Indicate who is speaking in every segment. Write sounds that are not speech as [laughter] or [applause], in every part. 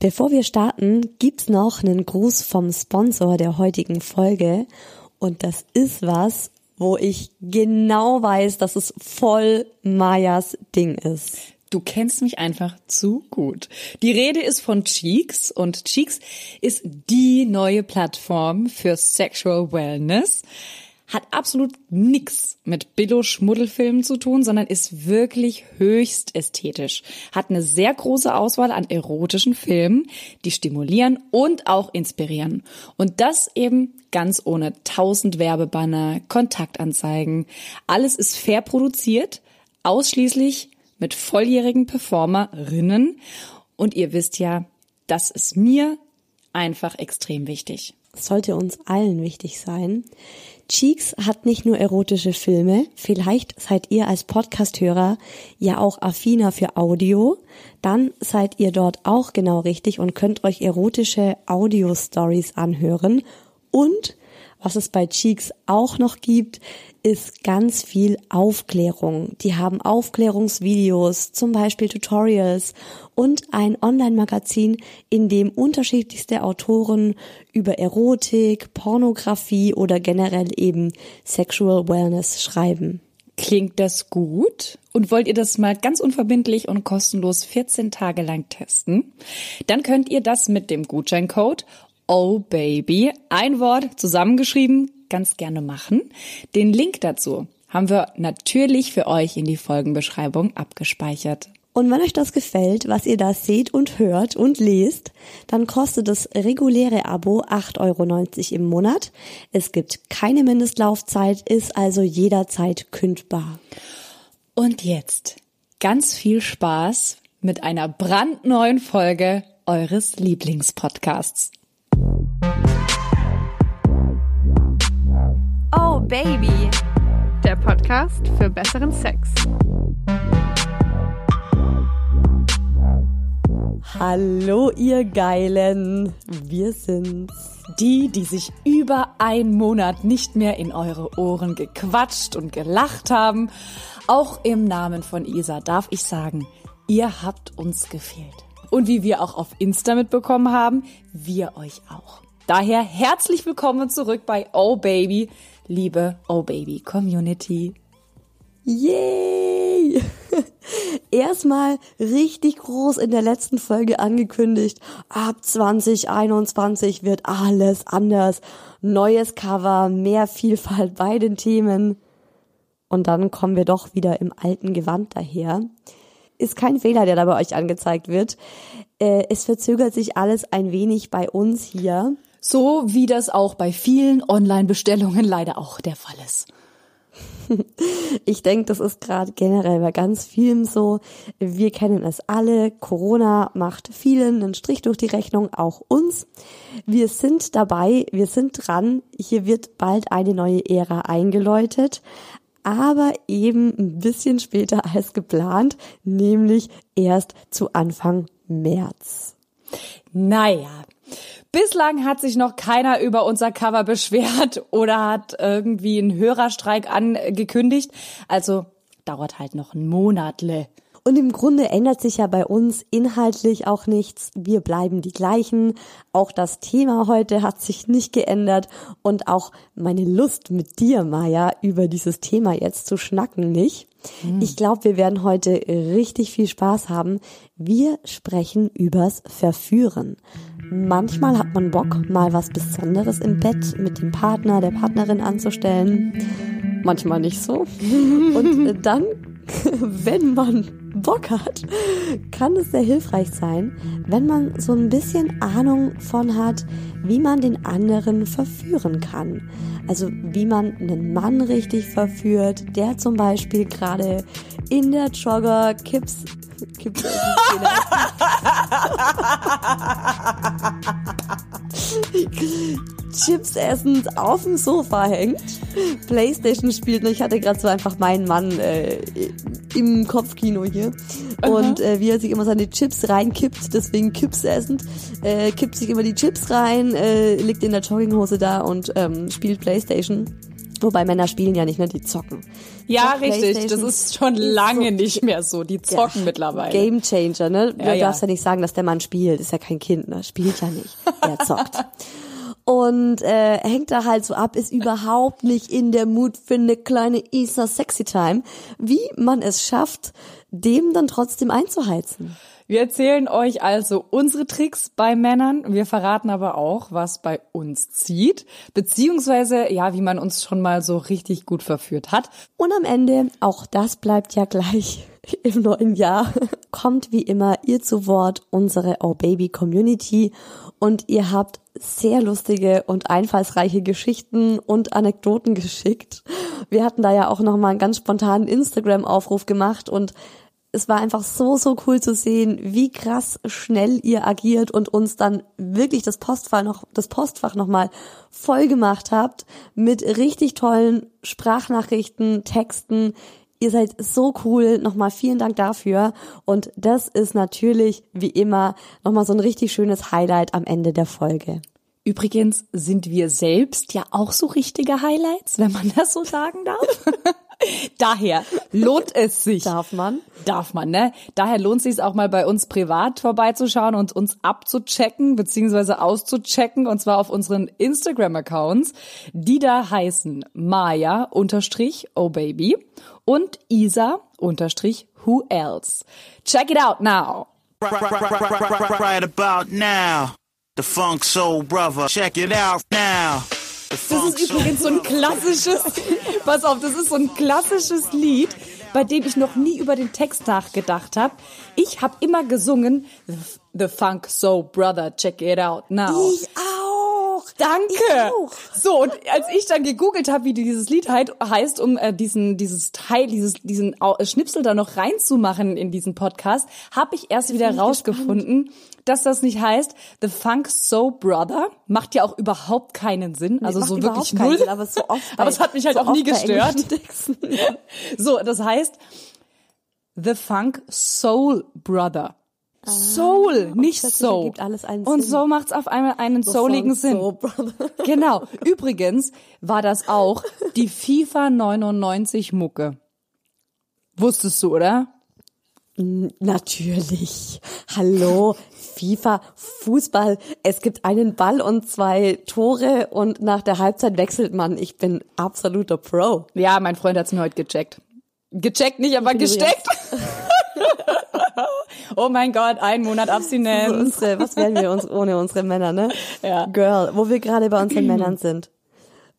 Speaker 1: Bevor wir starten, gibt's noch einen Gruß vom Sponsor der heutigen Folge. Und das ist was, wo ich genau weiß, dass es voll Mayas Ding ist.
Speaker 2: Du kennst mich einfach zu gut. Die Rede ist von Cheeks und Cheeks ist die neue Plattform für Sexual Wellness hat absolut nix mit Billo-Schmuddelfilmen zu tun, sondern ist wirklich höchst ästhetisch. Hat eine sehr große Auswahl an erotischen Filmen, die stimulieren und auch inspirieren. Und das eben ganz ohne tausend Werbebanner, Kontaktanzeigen. Alles ist fair produziert, ausschließlich mit volljährigen Performerinnen. Und ihr wisst ja, das ist mir einfach extrem wichtig.
Speaker 1: sollte uns allen wichtig sein. Cheeks hat nicht nur erotische Filme, vielleicht seid ihr als Podcasthörer ja auch affiner für Audio, dann seid ihr dort auch genau richtig und könnt euch erotische Audio-Stories anhören und was es bei Cheeks auch noch gibt, ist ganz viel Aufklärung. Die haben Aufklärungsvideos, zum Beispiel Tutorials und ein Online-Magazin, in dem unterschiedlichste Autoren über Erotik, Pornografie oder generell eben Sexual Wellness schreiben.
Speaker 2: Klingt das gut? Und wollt ihr das mal ganz unverbindlich und kostenlos 14 Tage lang testen? Dann könnt ihr das mit dem Gutscheincode Oh Baby, ein Wort zusammengeschrieben, ganz gerne machen. Den Link dazu haben wir natürlich für euch in die Folgenbeschreibung abgespeichert.
Speaker 1: Und wenn euch das gefällt, was ihr da seht und hört und lest, dann kostet das reguläre Abo 8,90 Euro im Monat. Es gibt keine Mindestlaufzeit, ist also jederzeit kündbar.
Speaker 2: Und jetzt ganz viel Spaß mit einer brandneuen Folge eures Lieblingspodcasts.
Speaker 3: Oh Baby, der Podcast für besseren Sex.
Speaker 1: Hallo ihr Geilen, wir sind's.
Speaker 2: Die, die sich über einen Monat nicht mehr in eure Ohren gequatscht und gelacht haben. Auch im Namen von Isa darf ich sagen, ihr habt uns gefehlt. Und wie wir auch auf Insta mitbekommen haben, wir euch auch. Daher herzlich willkommen zurück bei Oh Baby, liebe Oh Baby Community.
Speaker 1: Yay! [laughs] Erstmal richtig groß in der letzten Folge angekündigt. Ab 2021 wird alles anders. Neues Cover, mehr Vielfalt bei den Themen. Und dann kommen wir doch wieder im alten Gewand daher. Ist kein Fehler, der da bei euch angezeigt wird. Äh, es verzögert sich alles ein wenig bei uns hier.
Speaker 2: So wie das auch bei vielen Online-Bestellungen leider auch der Fall ist. [laughs]
Speaker 1: Ich denke, das ist gerade generell bei ganz vielen so. Wir kennen es alle. Corona macht vielen einen Strich durch die Rechnung, auch uns. Wir sind dabei, wir sind dran. Hier wird bald eine neue Ära eingeläutet. Aber eben ein bisschen später [laughs] als geplant, nämlich erst zu Anfang März.
Speaker 2: Naja, Bislang hat sich noch keiner über unser Cover beschwert oder hat irgendwie einen Hörerstreik angekündigt. Also dauert halt noch ein Monatle.
Speaker 1: Und im Grunde ändert sich ja bei uns inhaltlich auch nichts. Wir bleiben die gleichen. Auch das Thema heute hat sich nicht geändert und auch meine Lust mit dir, Maja, über dieses Thema jetzt zu schnacken nicht. Mhm. Ich glaube, wir werden heute richtig viel Spaß haben. Wir sprechen übers Verführen. Manchmal hat man Bock, mal was Besonderes im Bett mit dem Partner, der Partnerin anzustellen. Manchmal nicht so. [laughs] Und dann, [laughs] wenn man Bock hat, kann es sehr hilfreich sein, wenn man so ein bisschen Ahnung von hat, wie man den anderen verführen kann. Also wie man einen Mann richtig verführt, der zum Beispiel gerade in der Jogger [laughs] Kips Kips Chips essend auf dem Sofa hängt, Playstation spielt und ich hatte gerade so einfach meinen Mann äh, im Kopfkino hier. Und äh, wie er sich immer seine Chips reinkippt, deswegen Chips essend, äh, kippt sich immer die Chips rein, äh, liegt in der Jogginghose da und ähm, spielt Playstation Wobei Männer spielen ja nicht mehr, die zocken.
Speaker 2: Ja,
Speaker 1: Doch,
Speaker 2: richtig. Das ist schon lange nicht mehr so. Die zocken
Speaker 1: Ja,
Speaker 2: mittlerweile.
Speaker 1: Game Changer, ne? Du
Speaker 2: Ja, ja.
Speaker 1: darfst ja nicht sagen, dass der Mann spielt. Ist ja kein Kind, ne? Spielt ja nicht. Er zockt. Und äh, hängt da halt so ab, ist überhaupt nicht in der Mut für eine kleine Easter Sexy Time, wie man es schafft, dem dann trotzdem einzuheizen.
Speaker 2: Wir erzählen euch also unsere Tricks bei Männern. Wir verraten aber auch, was bei uns zieht, beziehungsweise ja, wie man uns schon mal so richtig gut verführt hat.
Speaker 1: Und am Ende, auch das bleibt ja gleich [laughs] im neuen Jahr, [laughs] kommt wie immer ihr zu Wort, unsere Oh Baby Community. Und ihr habt sehr lustige und einfallsreiche Geschichten und Anekdoten geschickt. Wir hatten da ja auch nochmal einen ganz spontanen Instagram-Aufruf gemacht und es war einfach so, so cool zu sehen, wie krass schnell ihr agiert und uns dann wirklich das Postfach noch, das Postfach nochmal voll gemacht habt mit richtig tollen Sprachnachrichten, Texten. Ihr seid so cool. Nochmal vielen Dank dafür. Und das ist natürlich, wie immer, nochmal so ein richtig schönes Highlight am Ende der Folge.
Speaker 2: Übrigens sind wir selbst ja auch so richtige Highlights, wenn man das so sagen darf. [laughs] Daher lohnt es sich.
Speaker 1: Darf man?
Speaker 2: Darf man, ne? Daher lohnt es sich auch mal bei uns privat vorbeizuschauen und uns abzuchecken beziehungsweise auszuchecken und zwar auf unseren Instagram-Accounts, die da heißen Maya unterstrich oh baby und Isa unterstrich who else. Check it out now.
Speaker 4: Right about now, the Funk Soul Brother. Check it out now.
Speaker 2: Das ist übrigens so ein klassisches, [laughs] pass auf, das ist so ein klassisches Lied, bei dem ich noch nie über den Text nachgedacht habe. Ich habe immer gesungen, The Funk Soul Brother, check it out now.
Speaker 1: auch.
Speaker 2: Danke.
Speaker 1: Ich auch.
Speaker 2: So und als ich dann gegoogelt habe, wie dieses Lied heißt, um äh, diesen dieses Teil, dieses diesen Schnipsel da noch reinzumachen in diesen Podcast, habe ich erst wieder
Speaker 1: bin ich
Speaker 2: rausgefunden, dass das nicht heißt The Funk Soul Brother. Macht ja auch überhaupt keinen Sinn. Also
Speaker 1: Macht
Speaker 2: so wirklich null.
Speaker 1: Sinn, aber so
Speaker 2: aber es hat mich halt
Speaker 1: so
Speaker 2: auch nie gestört. [laughs] So, das heißt The Funk Soul Brother. Soul, nicht so.
Speaker 1: einen
Speaker 2: Und so macht's auf einmal einen souligen
Speaker 1: Funk
Speaker 2: Sinn.
Speaker 1: Soul. [laughs]
Speaker 2: Genau. Übrigens war das auch die FIFA 99 Mucke. Wusstest du, oder?
Speaker 1: Natürlich. Hallo, FIFA, Fußball. Es gibt einen Ball und zwei Tore und nach der Halbzeit wechselt man. Ich bin absoluter Pro.
Speaker 2: Ja, mein Freund hat's mir heute gecheckt. Gecheckt nicht, aber gesteckt. [laughs] oh mein Gott, ein Monat
Speaker 1: So
Speaker 2: Abstinenz.
Speaker 1: unsere, was wären wir uns ohne unsere Männer, ne?
Speaker 2: Ja.
Speaker 1: Girl, wo wir gerade bei unseren [clears throat] Männern sind.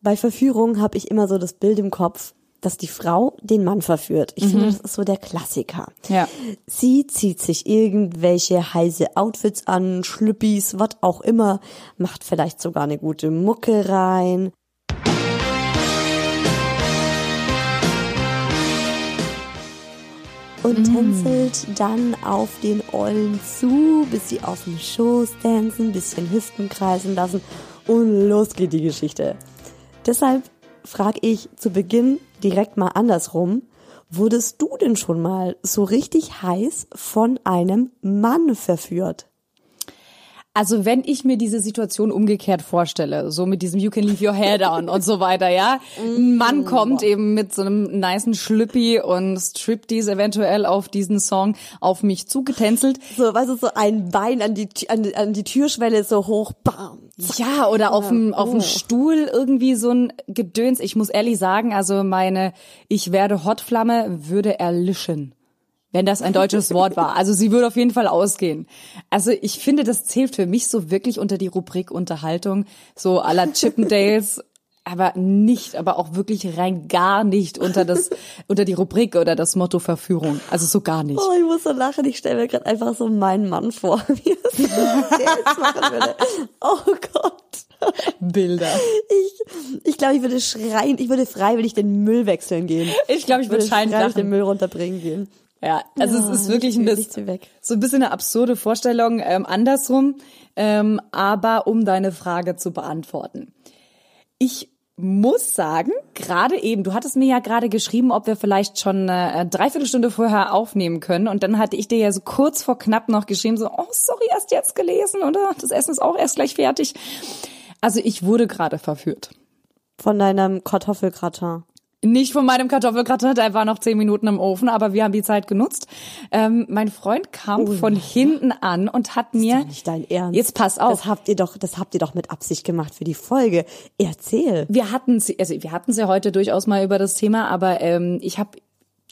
Speaker 1: Bei Verführung habe ich immer so das Bild im Kopf, dass die Frau den Mann verführt. Ich finde, das ist so der Klassiker.
Speaker 2: Ja.
Speaker 1: Sie zieht sich irgendwelche heiße Outfits an, Schlüppis, was auch immer, macht vielleicht sogar eine gute Mucke rein. Und tänzelt dann auf den Ollen zu, bis sie auf dem Schoß tanzen, bisschen Hüften kreisen lassen und los geht die Geschichte. Deshalb frage ich zu Beginn direkt mal andersrum. Wurdest du denn schon mal so richtig heiß von einem Mann verführt?
Speaker 2: Also wenn ich mir diese Situation umgekehrt vorstelle, so mit diesem You can leave your hair down und so weiter, ja. Ein Mann kommt eben mit so einem nicen Schlüppi und Striptease eventuell auf diesen Song auf mich zugetänzelt.
Speaker 1: So, weißt du, so ein Bein an die, an, die- an die Türschwelle so hoch, bam.
Speaker 2: Ja, oder auf dem auf dem Stuhl irgendwie so ein Gedöns. Ich muss ehrlich sagen, also meine ich werde Hotflamme würde erlischen. Wenn das ein deutsches [laughs] Wort war. Also sie würde auf jeden Fall ausgehen. Also ich finde, das zählt für mich so wirklich unter die Rubrik Unterhaltung, so aller Chippendales, [laughs] aber nicht, aber auch wirklich rein gar nicht unter das, [laughs] unter die Rubrik oder das Motto Verführung. Also so gar nicht.
Speaker 1: Oh, ich muss so lachen. Ich stelle mir gerade einfach so meinen Mann vor, wie es machen würde. Oh Gott.
Speaker 2: Bilder.
Speaker 1: Ich, ich glaube, ich würde schreien, ich würde freiwillig den Müll wechseln gehen.
Speaker 2: Ich glaube, ich würde schreiend
Speaker 1: freiwillig den. Müll runterbringen gehen.
Speaker 2: Ja, also
Speaker 1: Ja,
Speaker 2: es ist wirklich ein bisschen, so ein bisschen eine absurde Vorstellung, ähm, andersrum. Ähm, aber um deine Frage zu beantworten. Ich muss sagen, gerade eben, du hattest mir ja gerade geschrieben, ob wir vielleicht schon äh, dreiviertel Stunde vorher aufnehmen können. Und dann hatte ich dir ja so kurz vor knapp noch geschrieben, so, oh, sorry, erst jetzt gelesen oder das Essen ist auch erst gleich fertig. Also ich wurde gerade verführt.
Speaker 1: Von deinem Kartoffelgratin.
Speaker 2: Nicht von meinem Kartoffelgratin, der war noch zehn Minuten im Ofen, aber wir haben die Zeit genutzt. Ähm, mein Freund kam von hinten an und hat mir.
Speaker 1: Doch nicht dein Ernst.
Speaker 2: Jetzt pass auf.
Speaker 1: Das habt ihr doch, das habt ihr doch mit Absicht gemacht für die Folge. Erzähl.
Speaker 2: Wir hatten sie, also wir hatten sie heute durchaus mal über das Thema, aber ähm, ich habe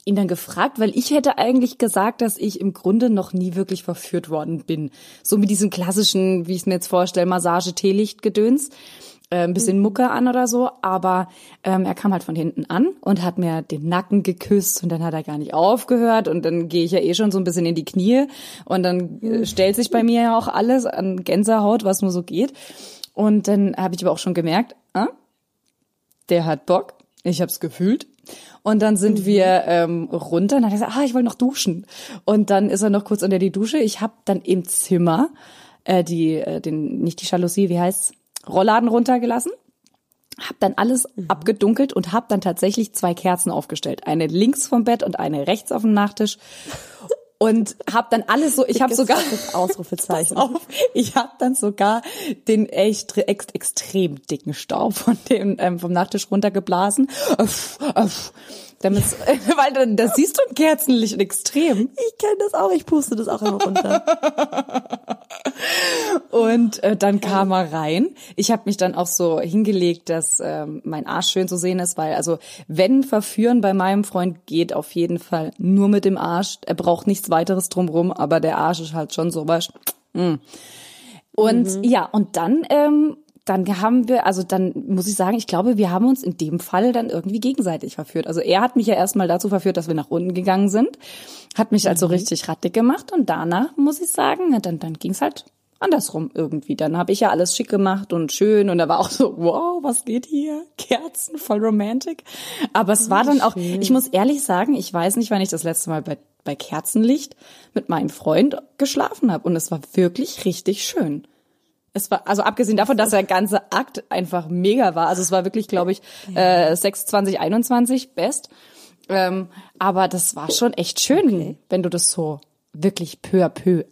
Speaker 2: ihn dann gefragt, weil ich hätte eigentlich gesagt, dass ich im Grunde noch nie wirklich verführt worden bin. So mit diesem klassischen, wie ich es mir jetzt vorstelle, Massage, Teelicht, Gedöns. Äh, ein bisschen Mucke an oder so, aber ähm, er kam halt von hinten an und hat mir den Nacken geküsst und dann hat er gar nicht aufgehört und dann gehe ich ja eh schon so ein bisschen in die Knie und dann äh, stellt sich bei mir ja auch alles an Gänsehaut, was nur so geht. Und dann habe ich aber auch schon gemerkt, ah, der hat Bock. Ich habe es gefühlt. Und dann sind wir ähm, runter und dann hat er gesagt, ah, ich wollte noch duschen. Und dann ist er noch kurz unter die Dusche. Ich habe dann im Zimmer äh, die, äh, den, nicht die Jalousie, wie heißt's, Rollladen runtergelassen. Hab dann alles abgedunkelt und hab dann tatsächlich zwei Kerzen aufgestellt. Eine links vom Bett und eine rechts auf dem Nachttisch. Und hab dann alles so, ich habe sogar
Speaker 1: Ausrufezeichen. [laughs]
Speaker 2: Auf, ich habe dann sogar den echt ex, extrem dicken Staub von dem ähm, vom Nachttisch runtergeblasen. Damit, [laughs] weil dann das siehst du im Kerzenlicht extrem.
Speaker 1: Ich kenne das auch, ich puste das auch immer runter. [laughs]
Speaker 2: Und äh, dann kam er rein. Ich habe mich dann auch so hingelegt, dass ähm, mein Arsch schön zu sehen ist, weil also wenn verführen bei meinem Freund geht auf jeden Fall nur mit dem Arsch. Er braucht nichts weiteres drumrum, aber der Arsch ist halt schon so was. Mm. Und ja, und dann ähm, dann haben wir, also dann muss ich sagen, ich glaube, wir haben uns in dem Fall dann irgendwie gegenseitig verführt. Also er hat mich ja erstmal dazu verführt, dass wir nach unten gegangen sind, hat mich also richtig rattig gemacht und danach muss ich sagen, dann, dann ging's halt andersrum irgendwie. Dann habe ich ja alles schick gemacht und schön und er war auch so, wow, was geht hier? Kerzen, voll romantic. Aber es war dann auch, ich muss ehrlich sagen, ich weiß nicht, wann ich das letzte Mal bei, bei Kerzenlicht mit meinem Freund geschlafen habe und es war wirklich richtig schön. Es war, also abgesehen davon, dass der ganze Akt einfach mega war. Also es war wirklich, glaube ich, äh, 6, 20, 21 best. Ähm, aber das war schon echt schön, wenn du das so wirklich peu à peu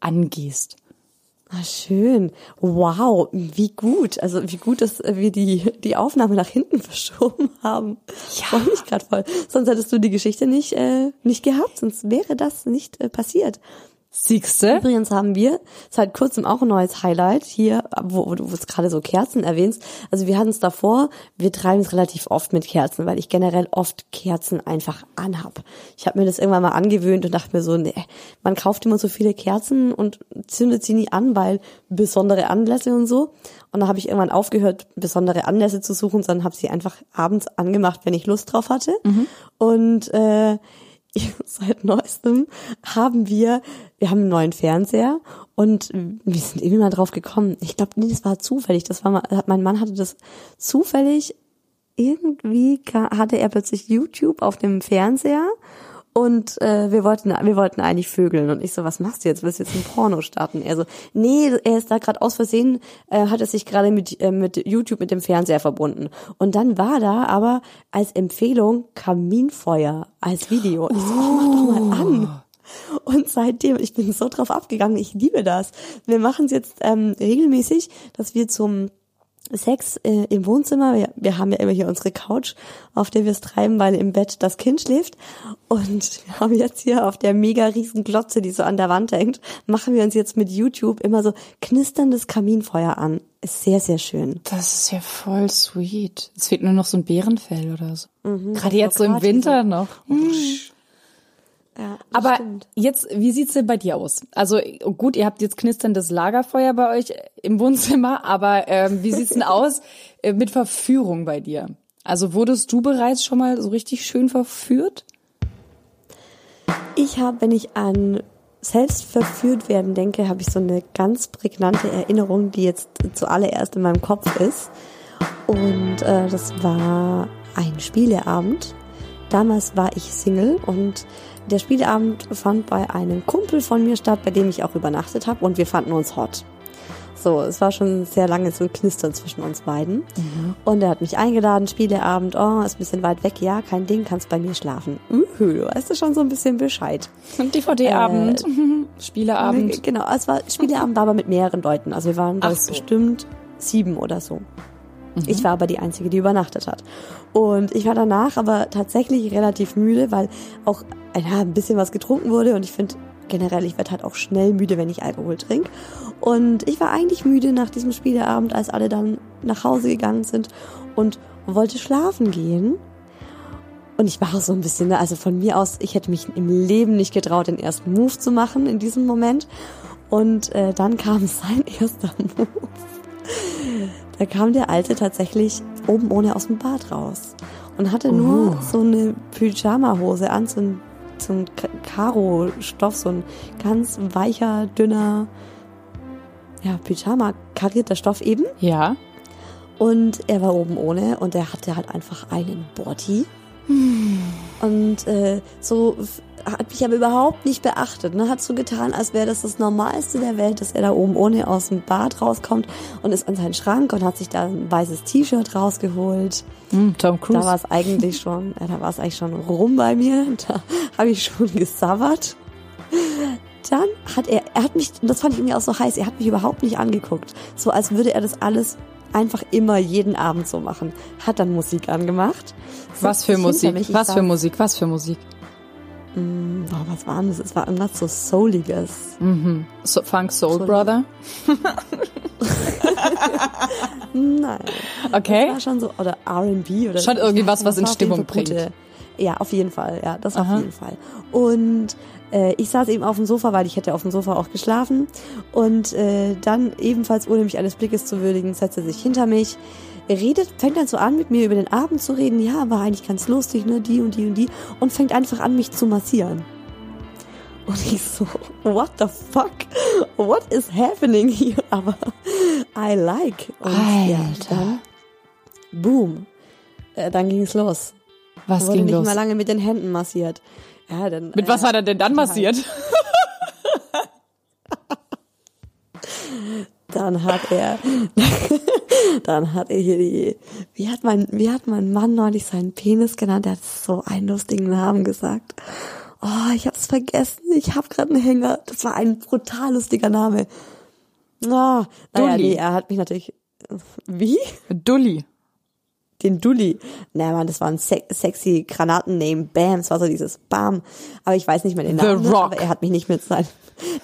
Speaker 2: angehst.
Speaker 1: Ah, schön. Wow, wie gut. Also wie gut, dass wir die, die Aufnahme nach hinten [laughs] verschoben haben. Ja. Freue mich gerade voll. Sonst hättest du die Geschichte nicht, äh, nicht gehabt, sonst wäre das nicht äh, passiert.
Speaker 2: Siegste?
Speaker 1: Übrigens haben wir seit kurzem auch ein neues Highlight hier, wo, wo du jetzt gerade so Kerzen erwähnst. Also wir hatten es davor, wir treiben es relativ oft mit Kerzen, weil ich generell oft Kerzen einfach anhab. Ich habe mir das irgendwann mal angewöhnt und dachte mir so, nee, man kauft immer so viele Kerzen und zündet sie nie an, weil besondere Anlässe und so. Und dann habe ich irgendwann aufgehört, besondere Anlässe zu suchen, sondern habe sie einfach abends angemacht, wenn ich Lust drauf hatte. Und äh, [laughs] seit neuestem haben wir, wir haben einen neuen Fernseher und wir sind irgendwie mal drauf gekommen. Ich glaube, nee, das war zufällig. Das war mal, mein Mann hatte das zufällig irgendwie hatte er plötzlich YouTube auf dem Fernseher und äh, wir wollten wir wollten eigentlich vögeln. Und ich so was machst du jetzt? Willst du jetzt ein Porno starten? Er so nee er ist da gerade aus Versehen äh, hat er sich gerade mit äh, mit YouTube mit dem Fernseher verbunden. Und dann war da aber als Empfehlung Kaminfeuer als Video. Ich so mach doch mal an. Und seitdem, ich bin so drauf abgegangen, ich liebe das. Wir machen es jetzt ähm, regelmäßig, dass wir zum Sex äh, im Wohnzimmer, wir, wir haben ja immer hier unsere Couch, auf der wir es treiben, weil im Bett das Kind schläft. Und wir haben jetzt hier auf der mega riesen Glotze, die so an der Wand hängt, machen wir uns jetzt mit YouTube immer so knisterndes Kaminfeuer an. Ist sehr, sehr schön.
Speaker 2: Das ist ja voll sweet. Es fehlt nur noch so ein Bärenfell oder so. Gerade jetzt so im Winter noch.
Speaker 1: Ja,
Speaker 2: Aber
Speaker 1: stimmt.
Speaker 2: jetzt, wie sieht's denn bei dir aus? Also gut, ihr habt jetzt knisterndes Lagerfeuer bei euch im Wohnzimmer, aber ähm, wie sieht's denn [laughs] aus äh, mit Verführung bei dir? Also wurdest du bereits schon mal so richtig schön verführt?
Speaker 1: Ich habe, wenn ich an selbst verführt werden denke, habe ich so eine ganz prägnante Erinnerung, die jetzt zuallererst in meinem Kopf ist. Und äh, das war ein Spieleabend. Damals war ich Single und der Spieleabend fand bei einem Kumpel von mir statt, bei dem ich auch übernachtet habe und wir fanden uns hot. So, es war schon sehr lange so ein Knistern zwischen uns beiden. Und er hat mich eingeladen, Spieleabend, oh, ist ein bisschen weit weg, ja, kein Ding, kannst bei mir schlafen. Uhu, du weißt schon so ein bisschen Bescheid.
Speaker 2: DVD-Abend, Spieleabend.
Speaker 1: Genau, es war Spieleabend war aber mit mehreren Leuten. Also wir waren
Speaker 2: so.
Speaker 1: bestimmt sieben oder so. Ich war aber die Einzige, die übernachtet hat. Und ich war danach aber tatsächlich relativ müde, weil auch ja, ein bisschen was getrunken wurde. Und ich finde generell, ich werde halt auch schnell müde, wenn ich Alkohol trinke. Und ich war eigentlich müde nach diesem Spieleabend, als alle dann nach Hause gegangen sind und wollte schlafen gehen. Und ich war auch so ein bisschen, ne, also von mir aus, ich hätte mich im Leben nicht getraut, den ersten Move zu machen in diesem Moment. Und äh, dann kam [laughs] sein erster Move. Da kam der Alte tatsächlich oben ohne aus dem Bad raus und hatte nur so eine Pyjama-Hose an, so ein, so ein Ka- Karo-Stoff, so ein ganz weicher, dünner, ja, Pyjama, karierter Stoff eben.
Speaker 2: Ja.
Speaker 1: Und er war oben ohne und er hatte halt einfach einen Body. Und äh, so hat mich aber überhaupt nicht beachtet. Ne? Hat so getan, als wäre das das Normalste der Welt, dass er da oben ohne aus dem Bad rauskommt und ist an seinen Schrank und hat sich da ein weißes T-Shirt rausgeholt.
Speaker 2: Hm, Tom
Speaker 1: Da
Speaker 2: Cruise.
Speaker 1: war es eigentlich schon, ja, da war es eigentlich schon rum bei mir. Da habe ich schon gesabbert. Dann hat er, er hat mich, und das fand ich irgendwie auch so heiß, er hat mich überhaupt nicht angeguckt. So als würde er das alles einfach immer jeden Abend so machen. Hat dann Musik angemacht.
Speaker 2: was für Musik? Was für
Speaker 1: saß-
Speaker 2: Musik? Was für Musik?
Speaker 1: Boah, was war denn das? Es war irgendwas so Souliges.
Speaker 2: So, Funk Soul
Speaker 1: So-
Speaker 2: Brother.
Speaker 1: Nein.
Speaker 2: Okay.
Speaker 1: Das war schon so, oder R&B oder
Speaker 2: Schon irgendwie was, was in Stimmung bringt.
Speaker 1: Ja, auf jeden Fall, ja, das
Speaker 2: Aha.
Speaker 1: auf jeden Fall. Und äh, ich saß eben auf dem Sofa, weil ich hätte auf dem Sofa auch geschlafen. Und äh, dann ebenfalls, ohne mich eines Blickes zu würdigen, setzt er sich hinter mich, redet, fängt dann so an, mit mir über den Abend zu reden. Ja, war eigentlich ganz lustig, ne, die und die und die. Und fängt einfach an, mich zu massieren. Und ich so, what the fuck? What is happening here? [laughs] Aber I like. Und ja,
Speaker 2: Alter.
Speaker 1: dann, boom. Äh, dann ging's los.
Speaker 2: Was
Speaker 1: Wurde
Speaker 2: ging
Speaker 1: nicht
Speaker 2: los?
Speaker 1: mal lange mit den Händen massiert. Ja, dann,
Speaker 2: Mit
Speaker 1: äh,
Speaker 2: was hat er denn dann massiert? [laughs]
Speaker 1: Dann hat er, [laughs] dann hat er hier die, wie hat mein, wie hat mein Mann neulich seinen Penis genannt? Der hat so einen lustigen Namen gesagt. Oh, ich hab's vergessen. Ich hab gerade einen Hänger. Das war ein brutal lustiger Name. Oh, naja, nee, er hat mich natürlich, wie?
Speaker 2: Dulli.
Speaker 1: den Dulli. Naja, Mann, das war ein se sexy Granatenname. Bam, es war so dieses Bam. Aber ich weiß nicht mehr den
Speaker 2: The
Speaker 1: Namen. ne?
Speaker 2: Rock.
Speaker 1: Aber er hat mich nicht mit sein.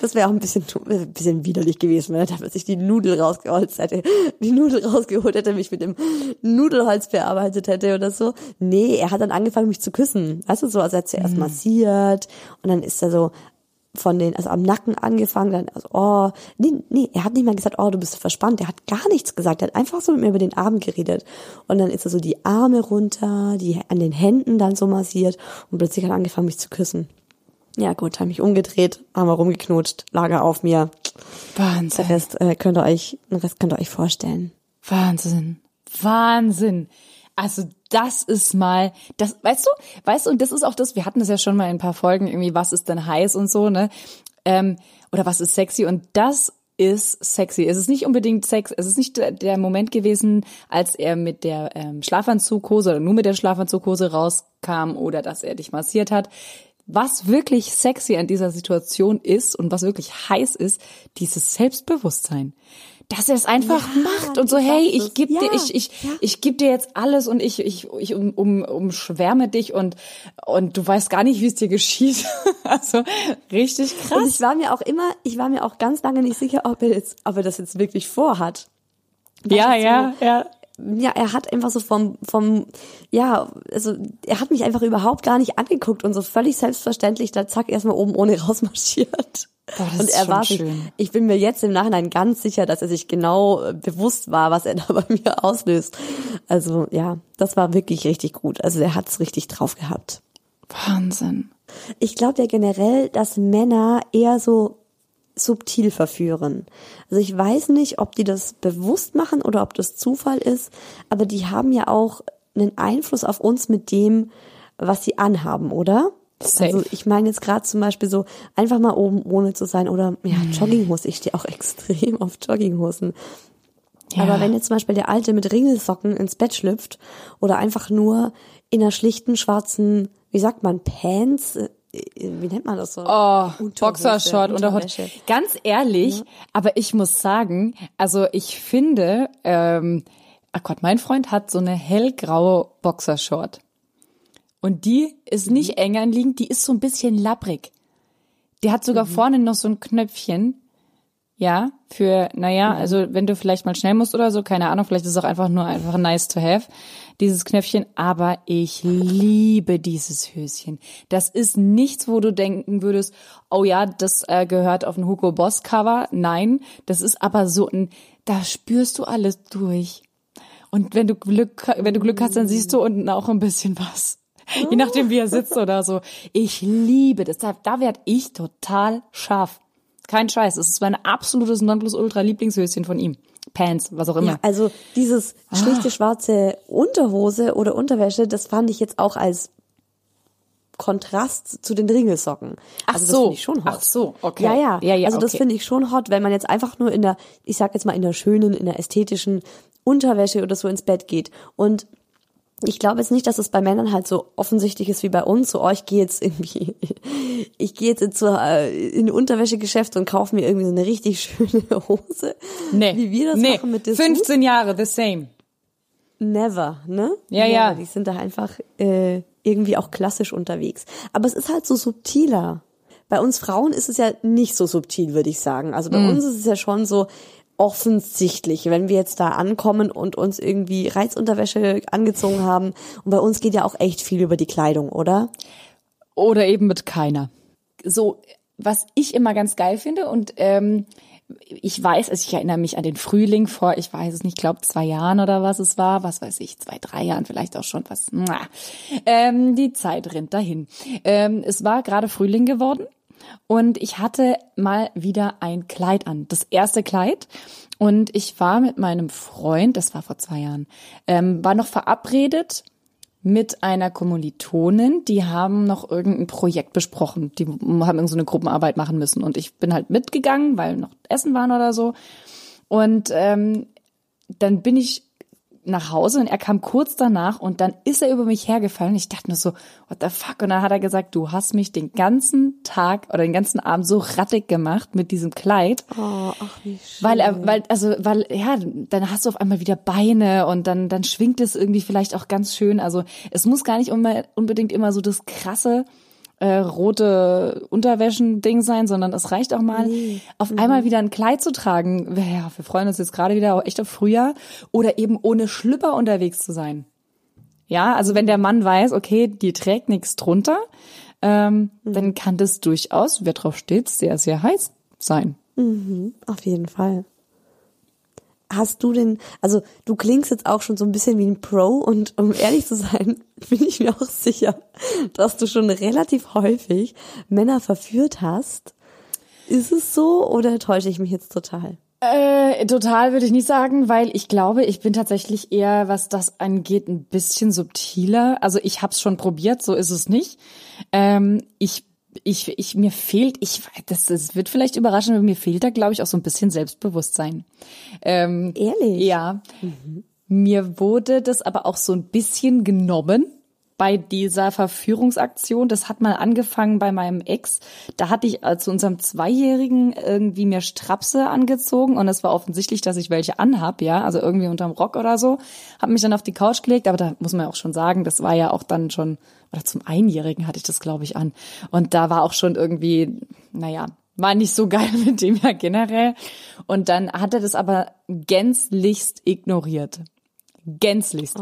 Speaker 1: Das wäre auch ein bisschen, ein bisschen widerlich gewesen, wenn er da sich die Nudel rausgeholt hätte, die Nudel rausgeholt hätte, mich mit dem Nudelholz bearbeitet hätte oder so. Nee, er hat dann angefangen, mich zu küssen. Weißt du, so, also er hat zuerst
Speaker 2: Mhm.
Speaker 1: massiert und dann ist er so von den, also am Nacken angefangen, dann, also, oh, nee, nee, er hat nicht mal gesagt, oh, du bist verspannt, er hat gar nichts gesagt, er hat einfach so mit mir über den Abend geredet. Und dann ist er so die Arme runter, die an den Händen dann so massiert und plötzlich hat er angefangen, mich zu küssen. Ja gut, habe mich umgedreht, haben wir rumgeknutscht, Lager auf mir.
Speaker 2: Wahnsinn.
Speaker 1: Der Rest äh, könnt ihr euch, den Rest könnt ihr euch vorstellen.
Speaker 2: Wahnsinn. Wahnsinn. Also das ist mal, das, weißt du, weißt du, und das ist auch das, wir hatten das ja schon mal in ein paar Folgen, irgendwie, was ist denn heiß und so, ne? Ähm, oder was ist sexy? Und das ist sexy. Es ist nicht unbedingt Sex, es ist nicht der, Moment gewesen, als er mit der ähm, Schlafanzughose oder nur mit der Schlafanzughose rauskam oder dass er dich massiert hat. Was wirklich sexy an dieser Situation ist und was wirklich heiß ist, dieses Selbstbewusstsein. Dass er es einfach
Speaker 1: Ja,
Speaker 2: macht und so, hey, ich
Speaker 1: es.
Speaker 2: geb dir,
Speaker 1: Ja,
Speaker 2: ich, ich,
Speaker 1: ja.
Speaker 2: ich geb dir jetzt alles und ich, ich, ich um, um, umschwärme dich und, und du weißt gar nicht, wie es dir geschieht. [laughs] also, richtig
Speaker 1: Und
Speaker 2: krass.
Speaker 1: ich war mir auch immer, ich war mir auch ganz lange nicht sicher, ob er jetzt, ob er das jetzt wirklich vorhat.
Speaker 2: Ja, ja, ja.
Speaker 1: Ja, er hat einfach so vom, vom, ja, also er hat mich einfach überhaupt gar nicht angeguckt und so völlig selbstverständlich da zack erstmal oben ohne [laughs] rausmarschiert.
Speaker 2: Boah, das
Speaker 1: und er war sich,
Speaker 2: schön.
Speaker 1: ich bin mir jetzt im Nachhinein ganz sicher, dass er sich genau äh, bewusst war, was er [laughs] da bei mir auslöst. Also ja, das war wirklich richtig gut. Also er hat's richtig drauf gehabt.
Speaker 2: Wahnsinn.
Speaker 1: Ich glaube ja generell, dass Männer eher so subtil verführen. Also ich weiß nicht, ob die das bewusst machen oder ob das Zufall ist, aber die haben ja auch einen Einfluss auf uns mit dem, was sie anhaben, oder?
Speaker 2: Safe.
Speaker 1: Also ich meine jetzt gerade zum Beispiel so einfach mal oben ohne zu sein oder ja Jogginghose. Ich stehe auch [laughs] extrem auf Jogginghosen.
Speaker 2: Ja.
Speaker 1: Aber wenn jetzt zum Beispiel der Alte mit Ringelsocken ins Bett schlüpft oder einfach nur in einer schlichten schwarzen, wie sagt man, Pants, äh, wie nennt man das so?
Speaker 2: Oh, Boxershort, Unterhose. Ganz ehrlich, aber ich muss sagen, also ich finde, ähm, ach Gott, mein Freund hat so eine hellgraue Boxershort. Und die ist nicht eng anliegend, die ist so ein bisschen labbrig. Die hat sogar vorne noch so ein Knöpfchen. Ja, für, naja, also wenn du vielleicht mal schnell musst oder so, keine Ahnung, vielleicht ist es auch einfach nur einfach nice to have, dieses Knöpfchen. Aber ich liebe dieses Höschen. Das ist nichts, wo du denken würdest, oh ja, das äh, gehört auf ein Hugo Boss Cover. Nein, das ist aber so ein, da spürst du alles durch. Und wenn du Glück, wenn du Glück hast, dann siehst du unten auch ein bisschen was. Je nachdem, wie er sitzt oder so. Ich liebe das. Da, da werd ich total scharf. Kein Scheiß. Es ist mein absolutes Nonplusultra-Lieblingshöschen von ihm. Pants, was auch immer.
Speaker 1: Ja, also dieses
Speaker 2: Ah.
Speaker 1: schlichte schwarze Unterhose oder Unterwäsche, das fand ich jetzt auch als Kontrast zu den Ringelsocken.
Speaker 2: Ach
Speaker 1: also
Speaker 2: so.
Speaker 1: das finde ich schon hot.
Speaker 2: Ach so, okay.
Speaker 1: Ja, ja.
Speaker 2: Ja, ja,
Speaker 1: also das
Speaker 2: okay.
Speaker 1: finde ich schon hot, wenn man jetzt einfach nur in der, ich sag jetzt mal in der schönen, in der ästhetischen Unterwäsche oder so ins Bett geht. Und ich glaube jetzt nicht, dass es bei Männern halt so offensichtlich ist wie bei uns. So, oh, ich gehe jetzt irgendwie, [laughs] ich gehe jetzt in, zur, äh, in ein Unterwäschegeschäft und kaufe mir irgendwie so eine richtig schöne [laughs] Hose.
Speaker 2: Nee.
Speaker 1: Wie wir das
Speaker 2: nee.
Speaker 1: machen mit Dessous.
Speaker 2: 15 Jahre, the same.
Speaker 1: Never, ne?
Speaker 2: Ja,
Speaker 1: Never.
Speaker 2: ja.
Speaker 1: Die sind da einfach äh, irgendwie auch klassisch unterwegs. Aber es ist halt so subtiler. Bei uns Frauen ist es ja nicht so subtil, würde ich sagen. Also bei
Speaker 2: Mm.
Speaker 1: uns ist es ja schon so offensichtlich, wenn wir jetzt da ankommen und uns irgendwie Reizunterwäsche angezogen haben. Und bei uns geht ja auch echt viel über die Kleidung, oder?
Speaker 2: Oder eben mit keiner. So, was ich immer ganz geil finde und ähm, ich weiß, also ich erinnere mich an den Frühling vor, ich weiß es nicht, glaube zwei Jahren oder was es war, was weiß ich, zwei, drei Jahren vielleicht auch schon was. Ähm, die Zeit rennt dahin. Ähm, es war gerade Frühling geworden und ich hatte mal wieder ein Kleid an, das erste Kleid. Und ich war mit meinem Freund, das war vor zwei Jahren, ähm, war noch verabredet mit einer Kommilitonin, die haben noch irgendein Projekt besprochen. Die haben irgend so Gruppenarbeit machen müssen. Und ich bin halt mitgegangen, weil noch Essen waren oder so. Und ähm, dann bin ich nach Hause und er kam kurz danach und dann ist er über mich hergefallen. Ich dachte nur so, what the fuck? Und dann hat er gesagt, du hast mich den ganzen Tag oder den ganzen Abend so rattig gemacht mit diesem Kleid.
Speaker 1: Oh, ach wie schön.
Speaker 2: Weil er, weil, also, weil, ja, dann hast du auf einmal wieder Beine und dann, dann schwingt es irgendwie vielleicht auch ganz schön. Also, es muss gar nicht unbedingt immer so das krasse, äh, rote Unterwäschen-Ding sein, sondern es reicht auch mal, auf einmal wieder ein Kleid zu tragen. Ja, wir freuen uns jetzt gerade wieder auch echt auf Frühjahr oder eben ohne Schlüpper unterwegs zu sein. Ja, also wenn der Mann weiß, okay, die trägt nichts drunter, ähm, dann kann das durchaus, wer drauf steht, sehr, sehr heiß sein.
Speaker 1: Auf jeden Fall. Hast du denn, also du klingst jetzt auch schon so ein bisschen wie ein Pro und um ehrlich zu sein, [laughs] bin ich mir auch sicher, dass du schon relativ häufig Männer verführt hast. Ist es so oder täusche ich mich jetzt total?
Speaker 2: Äh, total würde ich nicht sagen, weil ich glaube, ich bin tatsächlich eher, was das angeht, ein bisschen subtiler. Also ich habe es schon probiert, so ist es nicht. Ähm, ich ich, ich, mir fehlt, ich weiß, das, das wird vielleicht überraschen, aber mir fehlt da, glaube ich, auch so ein bisschen Selbstbewusstsein. Ähm,
Speaker 1: Ehrlich?
Speaker 2: Ja. Mir wurde das aber auch so ein bisschen genommen bei dieser Verführungsaktion. Das hat mal angefangen bei meinem Ex. Da hatte ich äh, zu unserem Zweijährigen irgendwie mir Strapse angezogen und es war offensichtlich, dass ich welche anhab, ja, also irgendwie unterm Rock oder so. Hab mich dann auf die Couch gelegt, aber da muss man ja auch schon sagen, das war ja auch dann schon, oder zum Einjährigen hatte ich das, glaube ich, an. Und da war auch schon irgendwie, naja, war nicht so [laughs] geil mit dem ja generell. Und dann hat er das aber gänzlichst ignoriert. Gänzlichst.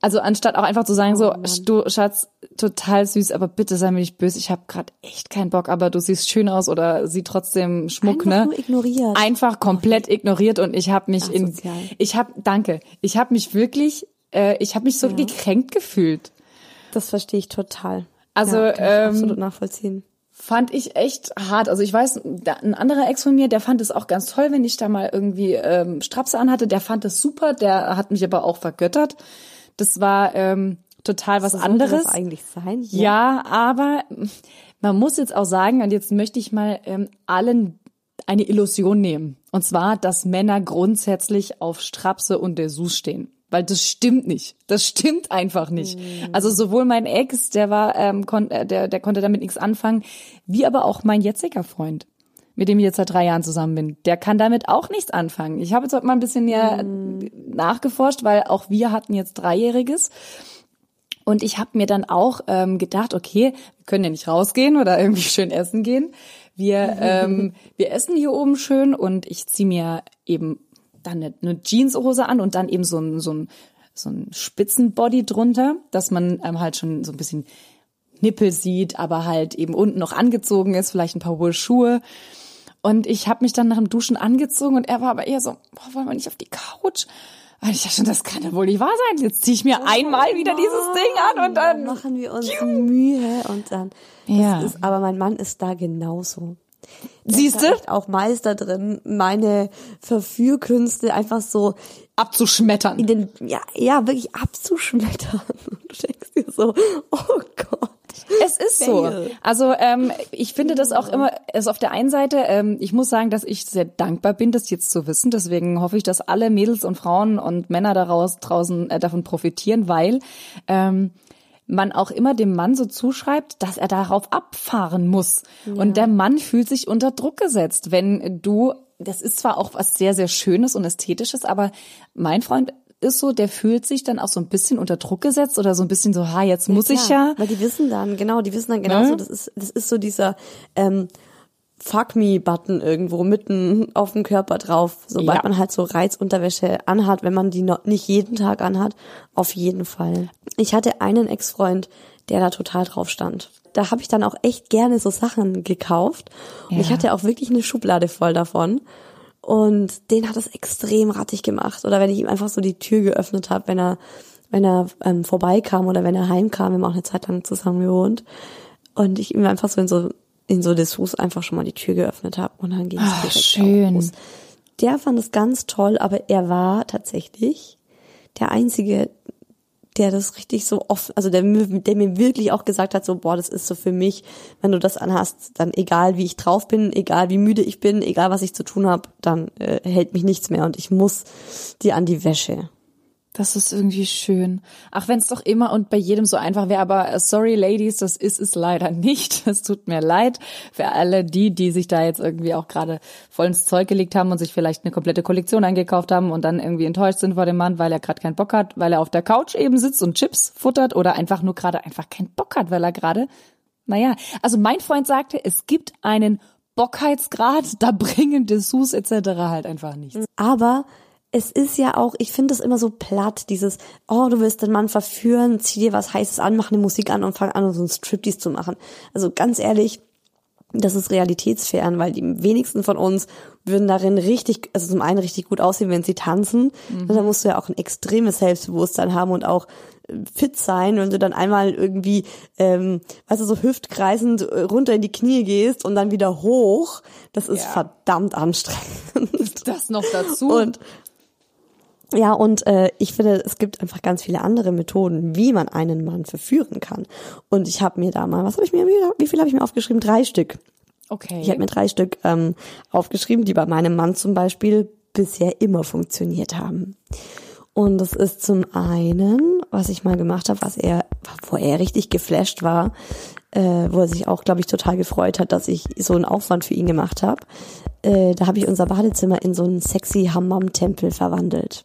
Speaker 2: Also anstatt auch einfach zu sagen, so, du Schatz, total süß, aber bitte sei mir nicht böse, ich habe gerade echt keinen Bock, aber du siehst schön aus oder sieh trotzdem Schmuck,
Speaker 1: Einfach
Speaker 2: ne?
Speaker 1: nur ignoriert.
Speaker 2: Einfach komplett ignoriert und ich habe mich in,
Speaker 1: Asozial.
Speaker 2: ich habe, danke, ich habe mich wirklich, äh, ich habe mich so gekränkt gefühlt.
Speaker 1: Das verstehe ich total.
Speaker 2: Also,
Speaker 1: ja,
Speaker 2: ähm,
Speaker 1: absolut nachvollziehen.
Speaker 2: fand ich echt hart. Also ich weiß, da- ein anderer Ex von mir, der fand es auch ganz toll, wenn ich da mal irgendwie ähm, Strapse anhatte. Der fand es super, der hat mich aber auch vergöttert. Das war ähm, total was
Speaker 1: Sollte
Speaker 2: anderes.
Speaker 1: Das eigentlich sein?
Speaker 2: Ja, aber man muss jetzt auch sagen, und jetzt möchte ich mal ähm, allen eine Illusion nehmen. Und zwar, dass Männer grundsätzlich auf Strapse und Dessous stehen. Weil das stimmt nicht. Das stimmt einfach nicht. Also sowohl mein Ex, der war, ähm, kon äh, der, der konnte damit nichts anfangen, wie aber auch mein jetziger Freund. mit dem ich jetzt seit drei Jahren zusammen bin, der kann damit auch nichts anfangen. Ich habe jetzt heute mal ein bisschen näher nachgeforscht, weil auch wir hatten jetzt Dreijähriges. Und ich habe mir dann auch ähm, gedacht, okay, wir können ja nicht rausgehen oder irgendwie schön essen gehen. Wir, [laughs] ähm, wir essen hier oben schön und ich ziehe mir eben dann eine, eine Jeanshose an und dann eben so ein, so ein, so ein Spitzenbody drunter, dass man ähm, halt schon so ein bisschen Nippel sieht, aber halt eben unten noch angezogen ist, vielleicht ein paar hohe Schuhe. Und ich habe mich dann nach dem Duschen angezogen und er war aber eher so, boah, wollen wir nicht auf die Couch? Und ich dachte schon, das kann ja wohl nicht wahr sein. Jetzt ziehe ich mir einmal wieder dieses Ding an und dann
Speaker 1: machen wir uns Mühe und dann.
Speaker 2: Ja.
Speaker 1: Ist, aber mein Mann ist da genauso.
Speaker 2: Siehst du?
Speaker 1: echt auch Meister drin, meine Verführkünste einfach so
Speaker 2: abzuschmettern.
Speaker 1: in den, ja, ja, wirklich abzuschmettern. Und [laughs] du denkst dir so, oh Gott.
Speaker 2: Es ist so. Also ähm, ich finde das auch immer, also auf der einen Seite, ähm, ich muss sagen, dass ich sehr dankbar bin, das jetzt zu wissen. Deswegen hoffe ich, dass alle Mädels und Frauen und Männer daraus draußen äh, davon profitieren, weil ähm, man auch immer dem Mann so zuschreibt, dass er darauf abfahren muss. Und der Mann fühlt sich unter Druck gesetzt, wenn du, das ist zwar auch was sehr, sehr Schönes und Ästhetisches, aber mein Freund ist so, der fühlt sich dann auch so ein bisschen unter Druck gesetzt oder so ein bisschen so, ha, jetzt muss ich ja.
Speaker 1: Weil die wissen dann, genau, die wissen dann genauso,
Speaker 2: Ne?
Speaker 1: das ist, das ist so dieser, ähm, Fuck me Button irgendwo mitten auf dem Körper drauf, sobald
Speaker 2: Ja.
Speaker 1: man halt so Reizunterwäsche anhat, wenn man die noch nicht jeden Tag anhat, auf jeden Fall. Ich hatte einen Ex-Freund, der da total drauf stand. Da habe ich dann auch echt gerne so Sachen gekauft und
Speaker 2: Ja.
Speaker 1: ich hatte auch wirklich eine Schublade voll davon. Und den hat das extrem rattig gemacht. Oder wenn ich ihm einfach so die Tür geöffnet habe, wenn er, wenn er ähm, vorbeikam oder wenn er heimkam, wir haben auch eine Zeit lang zusammen gewohnt. Und ich ihm einfach so in so in so Dessous einfach schon mal die Tür geöffnet habe und dann ging es direkt
Speaker 2: schön.
Speaker 1: los. Der fand es ganz toll, aber er war tatsächlich der einzige, der das richtig so offen, also der, mir- der mir wirklich auch gesagt hat, so, boah, das ist so für mich, wenn du das anhast, dann egal wie ich drauf bin, egal wie müde ich bin, egal was ich zu tun habe, dann äh, hält mich nichts mehr und ich muss dir an die Wäsche.
Speaker 2: Das ist irgendwie schön. Ach, wenn es doch immer und bei jedem so einfach wäre, aber äh, sorry Ladies, das ist es leider nicht. [laughs] Es tut mir leid für alle die, die sich da jetzt irgendwie auch gerade voll ins Zeug gelegt haben und sich vielleicht eine komplette Kollektion eingekauft haben und dann irgendwie enttäuscht sind vor dem Mann, weil er gerade keinen Bock hat, weil er auf der Couch eben sitzt und Chips futtert oder einfach nur gerade einfach keinen Bock hat, weil er gerade, naja, also mein Freund sagte, es gibt einen Bockheitsgrad, [laughs] da bringen Dessous etc. halt einfach nichts.
Speaker 1: Aber es ist ja auch, ich finde es immer so platt, dieses, oh, du willst den Mann verführen, zieh dir was Heißes an, mach eine Musik an und fang an, so ein Striptease zu machen. Also ganz ehrlich, das ist realitätsfern, weil die wenigsten von uns würden darin richtig, also zum einen richtig gut aussehen, wenn sie tanzen. Und dann musst du ja auch ein extremes Selbstbewusstsein haben und auch äh, fit sein, wenn du dann einmal irgendwie, ähm, weißt du, so hüftkreisend äh, runter in die Knie gehst und dann wieder hoch. Das ist
Speaker 2: Ja.
Speaker 1: verdammt anstrengend.
Speaker 2: Das noch dazu.
Speaker 1: Und ja, und äh, ich finde, es gibt einfach ganz viele andere Methoden, wie man einen Mann verführen kann. Und ich habe mir da mal, was habe ich mir, wie, viel habe ich mir aufgeschrieben? Drei Stück.
Speaker 2: okay.
Speaker 1: Ich habe mir drei Stück ähm, aufgeschrieben, die bei meinem Mann zum Beispiel bisher immer funktioniert haben. Und das ist zum einen, was ich mal gemacht habe, was er, wo er richtig geflasht war, äh, wo er sich auch, glaube ich, total gefreut hat, dass ich so einen Aufwand für ihn gemacht habe. Äh, da habe ich unser Badezimmer in so einen sexy Hammam-Tempel verwandelt.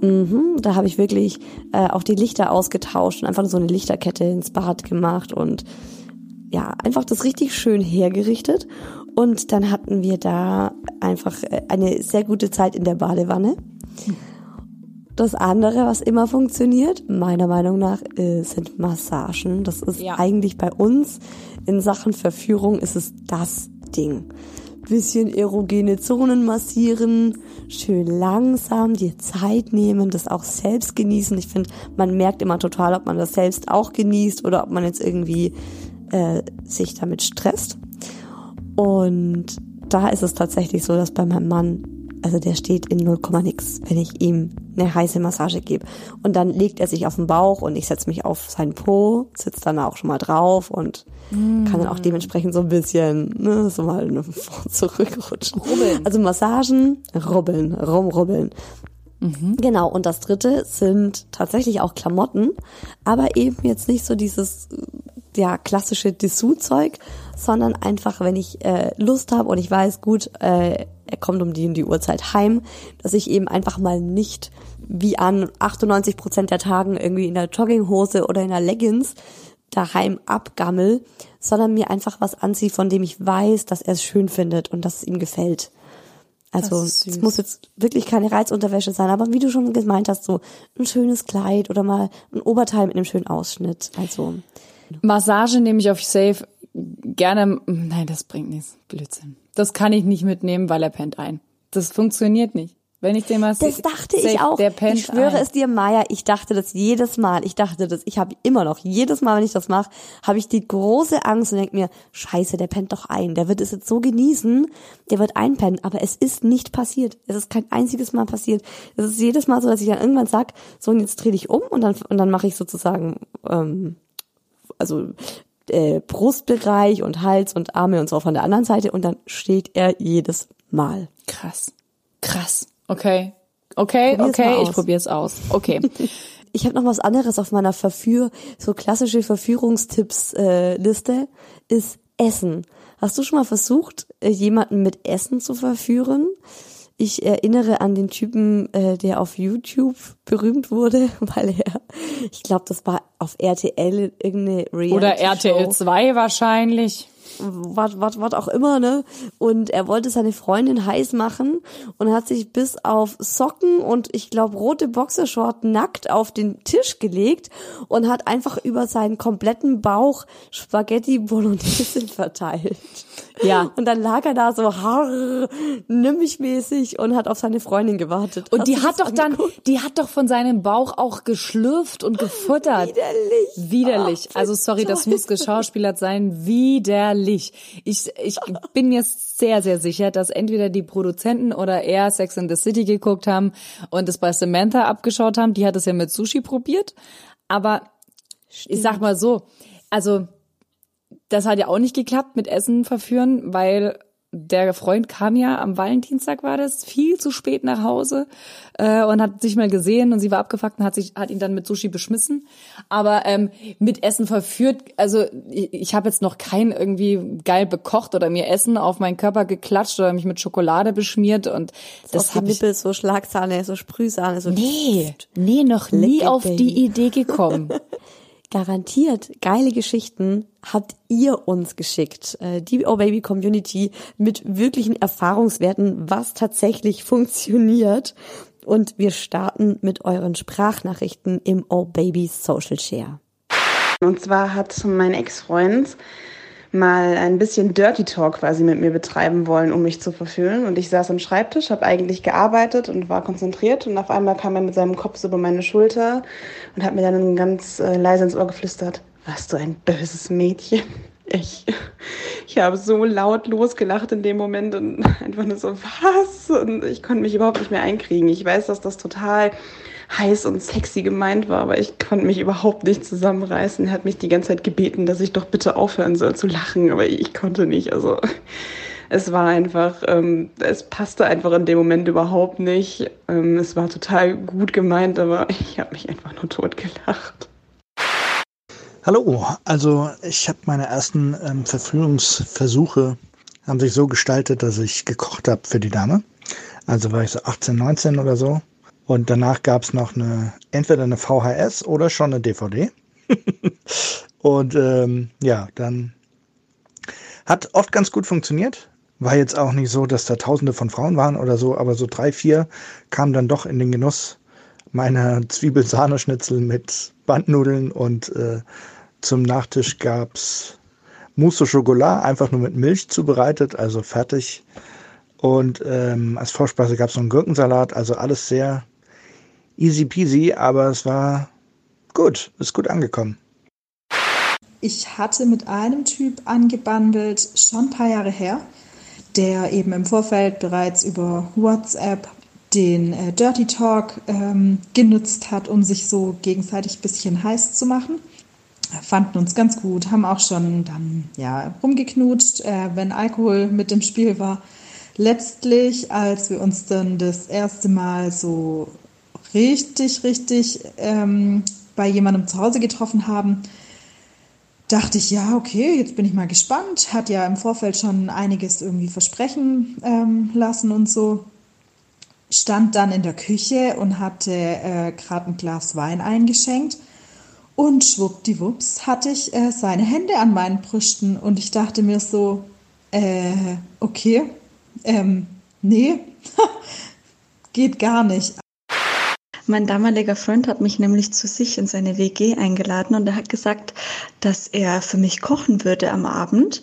Speaker 1: Mhm, da habe ich wirklich äh, auch die Lichter ausgetauscht und einfach so eine Lichterkette ins Bad gemacht und ja, einfach das richtig schön hergerichtet. Und dann hatten wir da einfach äh, eine sehr gute Zeit in der Badewanne. Das andere, was immer funktioniert, meiner Meinung nach, äh, sind Massagen. Das ist
Speaker 2: Ja.
Speaker 1: eigentlich bei uns in Sachen Verführung ist es das Ding. Bisschen erogene Zonen massieren, schön langsam dir Zeit nehmen, das auch selbst genießen. Ich finde, man merkt immer total, ob man das selbst auch genießt oder ob man jetzt irgendwie äh, sich damit stresst. Und da ist es tatsächlich so, dass bei meinem Mann, also der steht in 0, nix, wenn ich ihm eine heiße Massage gebe. Und dann legt er sich auf den Bauch und ich setze mich auf seinen Po, sitze dann auch schon mal drauf und kann dann auch dementsprechend so ein bisschen, ne, so mal [laughs] vor zurückrutschen.
Speaker 2: Rubbeln.
Speaker 1: Also Massagen, rubbeln, rumrubbeln. Genau, und das dritte sind tatsächlich auch Klamotten, aber eben jetzt nicht so dieses ja klassische Dessous-Zeug, sondern einfach, wenn ich äh, Lust habe und ich weiß, gut, äh, er kommt um die in die Uhrzeit heim, dass ich eben einfach mal nicht wie an 98 Prozent der Tagen irgendwie in der Jogginghose oder in der Leggings daheim abgammel, sondern mir einfach was anziehe, von dem ich weiß, dass er es schön findet und dass es ihm gefällt. Also es muss jetzt wirklich keine Reizunterwäsche sein, aber wie du schon gemeint hast, so ein schönes Kleid oder mal ein Oberteil mit einem schönen Ausschnitt. Also
Speaker 2: Massage nehme ich auf Safe gerne. Nein, das bringt nichts. Blödsinn. Das kann ich nicht mitnehmen, weil er pennt ein. Das funktioniert nicht. Wenn ich den mal
Speaker 1: Das dachte ich auch. Der pennt ich schwöre ein. es dir, Maya, ich dachte das jedes Mal. Ich dachte das, ich habe immer noch, jedes Mal, wenn ich das mache, habe ich die große Angst und denke mir, scheiße, der pennt doch ein. Der wird es jetzt so genießen, der wird einpennen. Aber es ist nicht passiert. Es ist kein einziges Mal passiert. Es ist jedes Mal so, dass ich dann irgendwann sag, so und jetzt dreh dich um und dann, und dann mache ich sozusagen, ähm, also äh, Brustbereich und Hals und Arme und so von der anderen Seite und dann steht er jedes Mal.
Speaker 2: Krass. Krass. Okay. Okay, probier's okay, ich probier's aus. Okay. [laughs]
Speaker 1: ich habe noch was anderes auf meiner Verführ, so klassische Verführungstipps-Liste, äh, Liste, ist Essen. Hast du schon mal versucht, äh, jemanden mit Essen zu verführen? Ich erinnere an den Typen, äh, der auf YouTube berühmt wurde, [laughs] weil er, ich glaube, das war auf RTL irgendeine
Speaker 2: Reality Oder RTL 2 wahrscheinlich
Speaker 1: was, was, was auch immer, ne? Und er wollte seine Freundin heiß machen und hat sich bis auf Socken und ich glaube rote Boxershort nackt auf den Tisch gelegt und hat einfach über seinen kompletten Bauch Spaghetti Bolognese [laughs] verteilt. Ja. Und dann lag er da so harr, mäßig und hat auf seine Freundin gewartet.
Speaker 2: Und Hast die hat doch angeguckt? dann, die hat doch von seinem Bauch auch geschlürft und [laughs] gefuttert.
Speaker 1: Widerlich.
Speaker 2: Widerlich. Ach, also sorry, das muss geschauspielert sein. Widerlich. Ich, ich bin mir sehr, sehr sicher, dass entweder die Produzenten oder er Sex in the City geguckt haben und es bei Samantha abgeschaut haben. Die hat es ja mit Sushi probiert. Aber Stimmt. ich sag mal so, also das hat ja auch nicht geklappt mit Essen verführen, weil der Freund kam ja am Valentinstag war das viel zu spät nach Hause äh, und hat sich mal gesehen und sie war abgefuckt und hat sich hat ihn dann mit Sushi beschmissen. Aber ähm, mit Essen verführt also ich, ich habe jetzt noch kein irgendwie geil bekocht oder mir Essen auf meinen Körper geklatscht oder mich mit Schokolade beschmiert und
Speaker 1: das, das habe ich so Schlagsahne so Sprühsahne so
Speaker 2: nee nee noch nie auf die Idee gekommen [laughs]
Speaker 1: garantiert geile Geschichten habt ihr uns geschickt. Äh, die Oh Baby Community mit wirklichen Erfahrungswerten, was tatsächlich [laughs] funktioniert. Und wir starten mit euren Sprachnachrichten im Oh Baby Social Share.
Speaker 5: Und zwar hat mein Ex-Freund mal ein bisschen Dirty Talk quasi mit mir betreiben wollen, um mich zu verführen. Und ich saß am Schreibtisch, habe eigentlich gearbeitet und war konzentriert. Und auf einmal kam er mit seinem Kopf so über meine Schulter und hat mir dann ganz äh, leise ins Ohr geflüstert, was du ein böses Mädchen. [laughs] Ich, ich habe so laut losgelacht in dem Moment und [laughs] einfach nur so, was? Und ich konnte mich überhaupt nicht mehr einkriegen. Ich weiß, dass das total heiß und sexy gemeint war, aber ich konnte mich überhaupt nicht zusammenreißen. Er hat mich die ganze Zeit gebeten, dass ich doch bitte aufhören soll zu lachen, aber ich konnte nicht. Also es war einfach, ähm, es passte einfach in dem Moment überhaupt nicht. Ähm, es war total gut gemeint, aber ich habe mich einfach nur tot gelacht.
Speaker 6: Hallo, also ich habe meine ersten ähm, Verführungsversuche haben sich so gestaltet, dass ich gekocht habe für die Dame. Also war ich so 18, 19 oder so. Und danach gab es noch eine, entweder eine VHS oder schon eine DVD. [laughs] und ähm, ja, dann hat oft ganz gut funktioniert. War jetzt auch nicht so, dass da tausende von Frauen waren oder so, aber so drei, vier kamen dann doch in den Genuss meiner Zwiebelsahneschnitzel mit Bandnudeln und äh, zum Nachtisch gab's Mousse au Chocolat, einfach nur mit Milch zubereitet, also fertig. Und ähm, als Vorspeise gab es noch einen Gurkensalat, also alles sehr easy peasy, aber es war gut, ist gut angekommen.
Speaker 7: Ich hatte mit einem Typ angebandelt, schon ein paar Jahre her, der eben im Vorfeld bereits über WhatsApp den äh, Dirty Talk ähm, genutzt hat, um sich so gegenseitig ein bisschen heiß zu machen. Fanden uns ganz gut, haben auch schon dann ja rumgeknutscht, äh, wenn Alkohol mit dem Spiel war. Letztlich, als wir uns dann das erste Mal so richtig, richtig ähm, bei jemandem zu Hause getroffen haben, dachte ich, ja, okay, jetzt bin ich mal gespannt. Hat ja im Vorfeld schon einiges irgendwie versprechen ähm, lassen und so. Stand dann in der Küche und hatte äh, gerade ein Glas Wein eingeschenkt. Und schwuppdiwupps hatte ich äh, seine Hände an meinen Brüsten und ich dachte mir so, äh, okay, ähm, nee, [laughs] geht gar nicht.
Speaker 8: Mein damaliger Freund hat mich nämlich zu sich in seine WG eingeladen und er hat gesagt, dass er für mich kochen würde am Abend.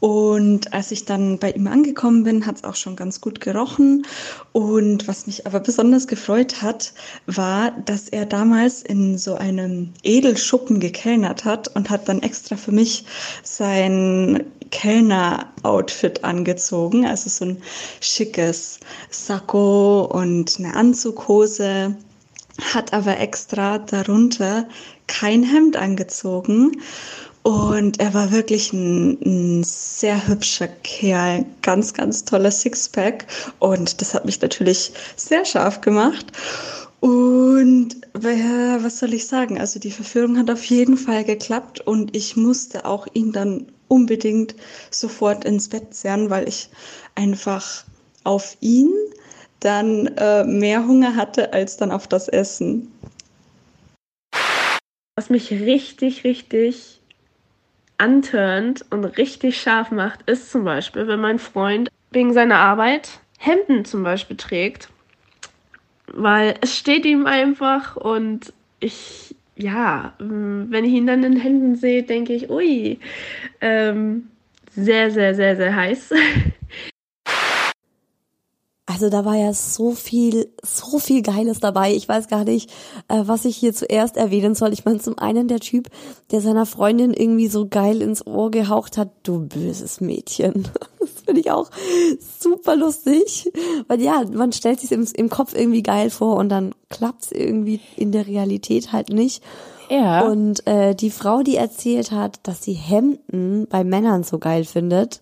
Speaker 8: Und als ich dann bei ihm angekommen bin, hat es auch schon ganz gut gerochen. Und was mich aber besonders gefreut hat, war, dass er damals in so einem Edelschuppen gekellnert hat und hat dann extra für mich sein Kellner-Outfit angezogen. Also so ein schickes Sakko und eine Anzughose hat aber extra darunter kein Hemd angezogen. Und er war wirklich ein, ein, sehr hübscher Kerl, ganz, ganz toller Sixpack. Und das hat mich natürlich sehr scharf gemacht. Und was soll ich sagen? Also die Verführung hat auf jeden Fall geklappt und ich musste auch ihn dann unbedingt sofort ins Bett zerren, weil ich einfach auf ihn dann äh, mehr Hunger hatte als dann auf das Essen.
Speaker 9: Was mich richtig, richtig antörnt und richtig scharf macht, ist zum Beispiel, wenn mein Freund wegen seiner Arbeit Hemden zum Beispiel trägt. Weil es steht ihm einfach und ich, ja, wenn ich ihn dann in Händen sehe, denke ich, ui, ähm, sehr, sehr, sehr, sehr heiß. [laughs]
Speaker 1: Also da war ja so viel, so viel Geiles dabei. Ich weiß gar nicht, äh, was ich hier zuerst erwähnen soll. Ich meine, zum einen der Typ, der seiner Freundin irgendwie so geil ins Ohr gehaucht hat, du böses Mädchen. [laughs] Das finde ich auch super lustig. Weil ja, man stellt sich im, im Kopf irgendwie geil vor und dann klappt's irgendwie in der Realität halt nicht.
Speaker 2: Ja.
Speaker 1: Und äh, die Frau, die erzählt hat, dass sie Hemden bei Männern so geil findet,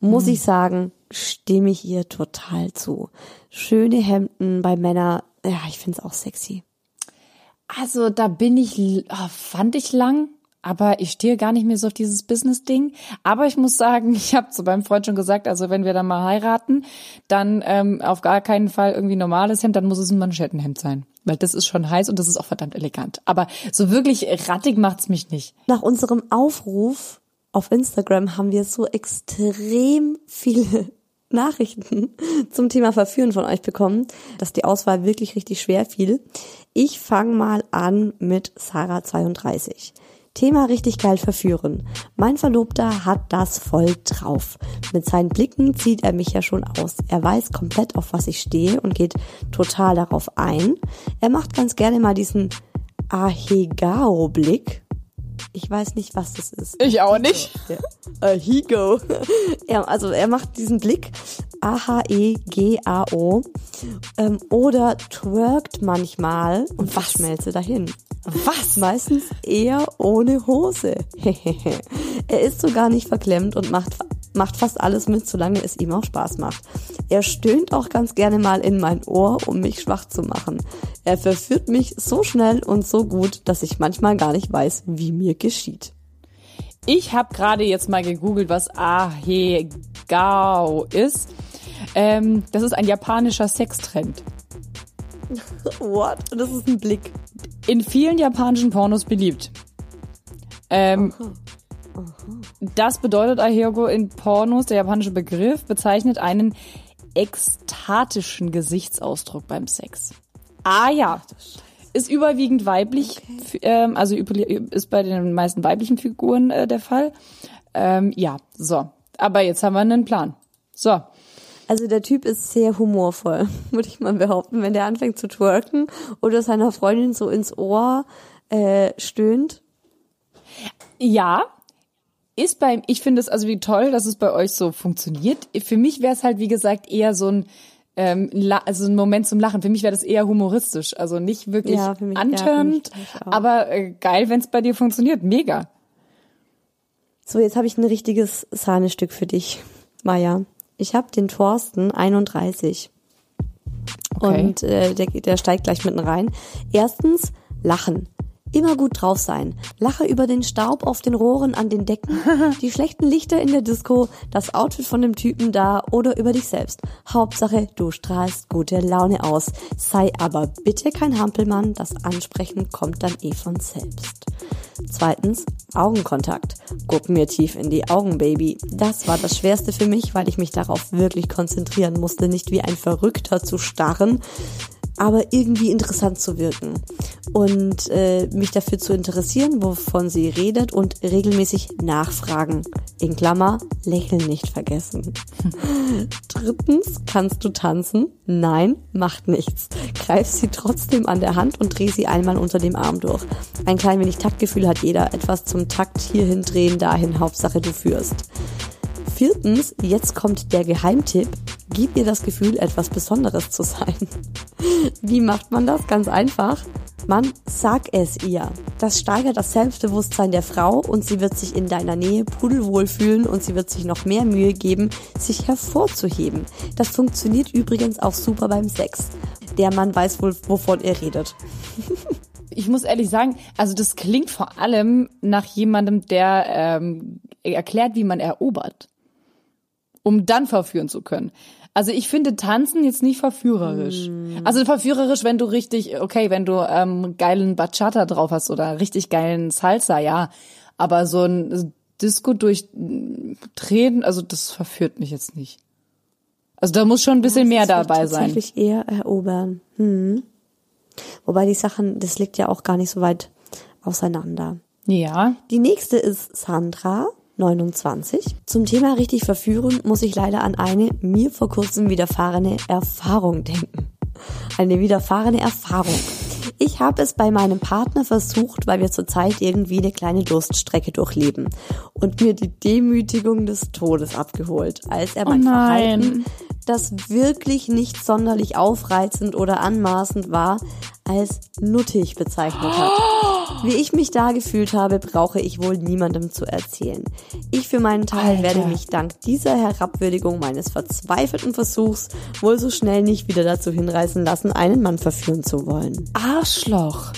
Speaker 1: muss ich sagen, stimme ich ihr total zu. Schöne Hemden bei Männern, ja, ich finde es auch sexy.
Speaker 2: Also da bin ich, oh, fand ich lang, aber ich stehe gar nicht mehr so auf dieses Business-Ding. Aber ich muss sagen, [laughs] ich habe zu meinem Freund schon gesagt, also wenn wir dann mal heiraten, dann ähm, auf gar keinen Fall irgendwie normales Hemd, dann muss es ein Manschettenhemd sein. Weil das ist schon heiß und das ist auch verdammt elegant. Aber so wirklich rattig macht's mich nicht.
Speaker 1: Nach unserem Aufruf auf Instagram haben wir so extrem viele Nachrichten zum Thema Verführen von euch bekommen, dass die Auswahl wirklich richtig schwer fiel. Ich fange mal an mit Sarah 32. Thema richtig geil verführen. Mein Verlobter hat das voll drauf. Mit seinen Blicken zieht er mich ja schon aus. Er weiß komplett, auf was ich stehe und geht total darauf ein. Er macht ganz gerne mal diesen Ahegao-Blick ich weiß nicht, was das ist.
Speaker 2: Ich auch nicht.
Speaker 1: Ja. Uh, Higo. [laughs] ja, also er macht diesen Blick. A-H-E-G-A-O. Ähm, oder twerkt manchmal und was schmelze dahin.
Speaker 2: Was?
Speaker 1: Meistens eher ohne Hose. [laughs] er ist sogar nicht verklemmt und macht macht fast alles mit, solange es ihm auch Spaß macht. Er stöhnt auch ganz gerne mal in mein Ohr, um mich schwach zu machen. Er verführt mich so schnell und so gut, dass ich manchmal gar nicht weiß, wie mir geschieht.
Speaker 2: Ich habe gerade jetzt mal gegoogelt, was Ahegao ist. Ähm, das ist ein japanischer Sextrend. [laughs]
Speaker 1: What? Das ist ein Blick.
Speaker 2: In vielen japanischen Pornos beliebt. Ähm, das bedeutet Ahego in Pornos, der japanische Begriff, bezeichnet einen ekstatischen Gesichtsausdruck beim Sex. Ah ja, ist überwiegend weiblich, okay. ähm, also ist bei den meisten weiblichen Figuren äh, der Fall. Ähm, ja, so. Aber jetzt haben wir einen Plan. So.
Speaker 1: Also der Typ ist sehr humorvoll, [laughs] würde ich mal behaupten, wenn der anfängt zu twerken oder seiner Freundin so ins Ohr äh, stöhnt.
Speaker 2: Ja, ist beim, ich finde es also wie toll, dass es bei euch so funktioniert. Für mich wäre es halt, wie gesagt, eher so ein, ähm, also ein Moment zum Lachen. Für mich wäre das eher humoristisch, also nicht wirklich ja, mich, antörend, ja, aber äh, geil, wenn es bei dir funktioniert. Mega.
Speaker 1: So, jetzt habe ich ein richtiges Sahnestück für dich, Maja. Ich habe den Thorsten 31. Okay. Und äh, der, der steigt gleich mitten rein. Erstens, Lachen Immer gut drauf sein. Lache über den Staub auf den Rohren an den Decken, [laughs] die schlechten Lichter in der Disco, das Outfit von dem Typen da oder über dich selbst. Hauptsache, du strahlst gute Laune aus. Sei aber bitte kein Hampelmann, das Ansprechen kommt dann eh von selbst. Zweitens, Augenkontakt. Guck mir tief in die Augen, Baby. Das war das Schwerste für mich, weil ich mich darauf wirklich konzentrieren musste, nicht wie ein Verrückter zu starren, aber irgendwie interessant zu wirken und äh, mich dafür zu interessieren, wovon sie redet und regelmäßig nachfragen. In Klammer, lächeln nicht vergessen. [laughs] Drittens, kannst du tanzen? Nein, macht nichts. Greif sie trotzdem an der Hand und dreh sie einmal unter dem Arm durch. Ein klein wenig Taktgefühl hat jeder. Etwas zum Takt hierhin drehen, dahin. Hauptsache du führst. Viertens, jetzt kommt der Geheimtipp. Gib ihr das Gefühl, etwas Besonderes zu sein. [laughs] Wie macht man das? Ganz einfach. Man sag es ihr. Das steigert das Selbstbewusstsein der Frau und sie wird sich in deiner Nähe pudelwohl fühlen und sie wird sich noch mehr Mühe geben, sich hervorzuheben. Das funktioniert übrigens auch super beim Sex. Der Mann weiß wohl, wovon er redet. [laughs]
Speaker 2: Ich muss ehrlich sagen, also das klingt vor allem nach jemandem, der ähm, erklärt, wie man erobert um dann verführen zu können. Also ich finde Tanzen jetzt nicht verführerisch. Mm. Also verführerisch, wenn du richtig, okay, wenn du ähm, geilen Bachata drauf hast oder richtig geilen Salsa, ja. Aber so ein Disco durchdrehen, also das verführt mich jetzt nicht. Also da muss schon ein bisschen ja, mehr dabei sein.
Speaker 1: Tatsächlich eher erobern. Hm. Wobei die Sachen, das liegt ja auch gar nicht so weit auseinander.
Speaker 2: Ja.
Speaker 1: Die nächste ist Sandra. 29. Zum Thema richtig verführen muss ich leider an eine mir vor kurzem widerfahrene Erfahrung denken. Eine widerfahrene Erfahrung. Ich habe es bei meinem Partner versucht, weil wir zurzeit irgendwie eine kleine Durststrecke durchleben und mir die Demütigung des Todes abgeholt, als er mein oh Verhalten, das wirklich nicht sonderlich aufreizend oder anmaßend war, als nuttig bezeichnet hat. Wie ich mich da gefühlt habe, brauche ich wohl niemandem zu erzählen. Ich für meinen Teil Alter. werde mich dank dieser Herabwürdigung meines verzweifelten Versuchs wohl so schnell nicht wieder dazu hinreißen lassen, einen Mann verführen zu wollen.
Speaker 2: Arschloch.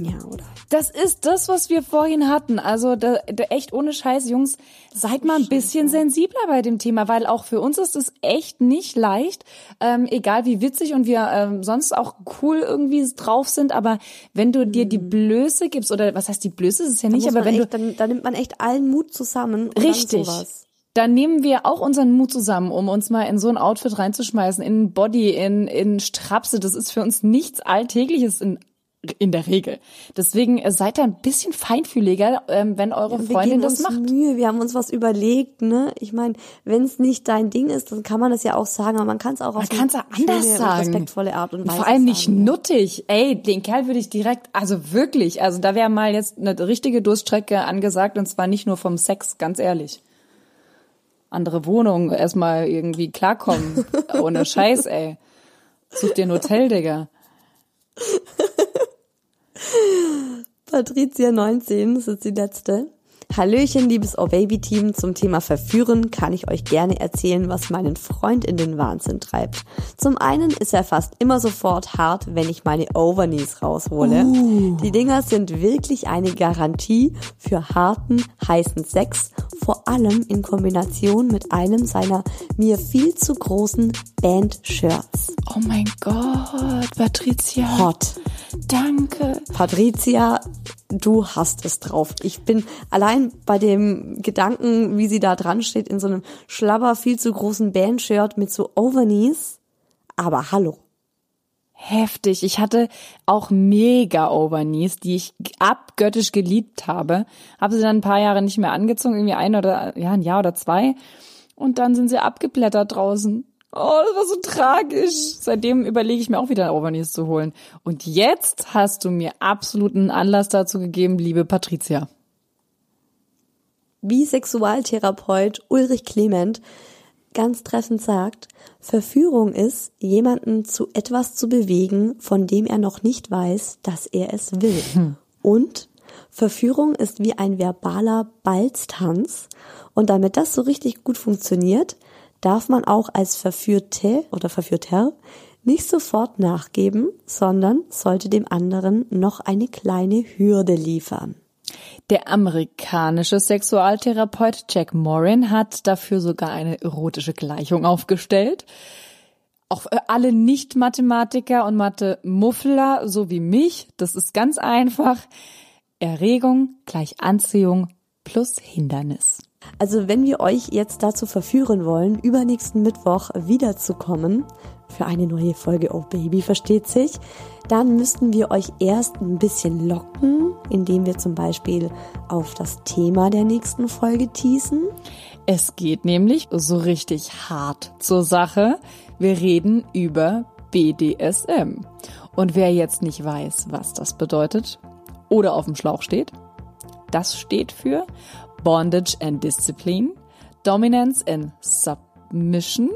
Speaker 1: Ja, oder?
Speaker 2: Das ist das, was wir vorhin hatten. Also da, da echt ohne Scheiß, Jungs, seid mal ein bisschen sensibler bei dem Thema, weil auch für uns ist es echt nicht leicht, ähm, egal wie witzig und wir ähm, sonst auch cool irgendwie drauf sind, aber wenn du dir die mhm. Blöße gibst, oder was heißt die Blöße, ist es ja nicht, aber wenn
Speaker 1: echt,
Speaker 2: du...
Speaker 1: Dann, dann nimmt man echt allen Mut zusammen.
Speaker 2: richtig. dann nehmen wir auch unseren Mut zusammen, um uns mal in so ein Outfit reinzuschmeißen, in Body, in, in Strapse. Das ist für uns nichts Alltägliches in in der Regel. Deswegen äh, seid da ein bisschen feinfühliger, ähm, wenn eure ja, Freundin das macht.
Speaker 1: Mühe, wir haben uns was überlegt, ne? Ich meine, wenn es nicht dein Ding ist, dann kann man das ja auch sagen, aber man kann es auch auf
Speaker 2: man eine anders sagen.
Speaker 1: respektvolle Art und Weise
Speaker 2: Vor allem nicht sagen, nuttig. Ey, den Kerl würde ich direkt, also wirklich, also da wäre mal jetzt eine richtige Durststrecke angesagt und zwar nicht nur vom Sex, ganz ehrlich. Andere Wohnung, erstmal irgendwie klarkommen. [laughs] Ohne Scheiß, ey. Such dir ein Hotel, Digga.
Speaker 1: Patricia 19, das ist die letzte. Hallöchen, liebes Oh Baby Team. Zum Thema Verführen kann ich euch gerne erzählen, was meinen Freund in den Wahnsinn treibt. Zum einen ist er fast immer sofort hart, wenn ich meine Overknees raushole. Uh. Die Dinger sind wirklich eine Garantie für harten, heißen Sex, vor allem in Kombination mit einem seiner mir viel zu großen Band-Shirts.
Speaker 2: Oh mein Gott, Patricia.
Speaker 1: Hot.
Speaker 2: Danke.
Speaker 1: Patricia, du hast es drauf. Ich bin allein bei dem Gedanken, wie sie da dran steht, in so einem schlabber, viel zu großen Bandshirt mit so Overknees. Aber hallo.
Speaker 2: Heftig. Ich hatte auch mega Overknees, die ich abgöttisch geliebt habe. Habe sie dann ein paar Jahre nicht mehr angezogen, irgendwie ein oder, ja, ein Jahr oder zwei. Und dann sind sie abgeblättert draußen. Oh, das war so tragisch. Seitdem überlege ich mir auch wieder Overknees zu holen. Und jetzt hast du mir absoluten Anlass dazu gegeben, liebe Patricia.
Speaker 1: Wie Sexualtherapeut Ulrich Clement ganz treffend sagt, Verführung ist, jemanden zu etwas zu bewegen, von dem er noch nicht weiß, dass er es will. Hm. Und Verführung ist wie ein verbaler Balztanz. Und damit das so richtig gut funktioniert, darf man auch als Verführte oder Verführter nicht sofort nachgeben, sondern sollte dem anderen noch eine kleine Hürde liefern.
Speaker 2: Der amerikanische Sexualtherapeut Jack Morin hat dafür sogar eine erotische Gleichung aufgestellt. Auch alle Nicht-Mathematiker und Mathe-Muffler, so wie mich, das ist ganz einfach. Erregung gleich Anziehung plus Hindernis.
Speaker 1: Also wenn wir euch jetzt dazu verführen wollen, übernächsten Mittwoch wiederzukommen für eine neue Folge Oh Baby versteht sich, dann müssten wir euch erst ein bisschen locken, indem wir zum Beispiel auf das Thema der nächsten Folge teasen.
Speaker 2: Es geht nämlich so richtig hart zur Sache. Wir reden über BDSM. Und wer jetzt nicht weiß, was das bedeutet oder auf dem Schlauch steht, das steht für Bondage and Discipline, Dominance and Submission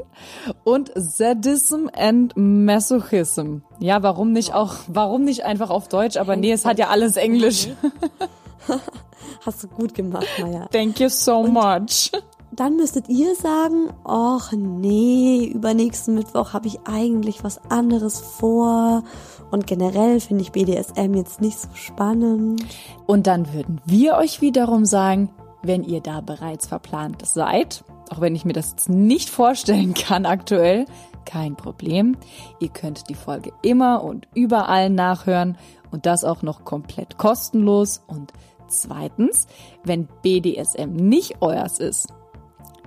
Speaker 2: und Sadism and Masochism. Ja, warum nicht auch, warum nicht einfach auf Deutsch? Aber nee, es hat ja alles Englisch. [laughs]
Speaker 1: Hast du gut gemacht, Maya.
Speaker 2: Thank you so und much.
Speaker 1: Dann müsstet ihr sagen, ach nee, übernächsten Mittwoch habe ich eigentlich was anderes vor und generell finde ich BDSM jetzt nicht so spannend.
Speaker 2: Und dann würden wir euch wiederum sagen, wenn ihr da bereits verplant seid, auch wenn ich mir das jetzt nicht vorstellen kann aktuell, kein Problem. Ihr könnt die Folge immer und überall nachhören und das auch noch komplett kostenlos. Und zweitens, wenn BDSM nicht euers ist,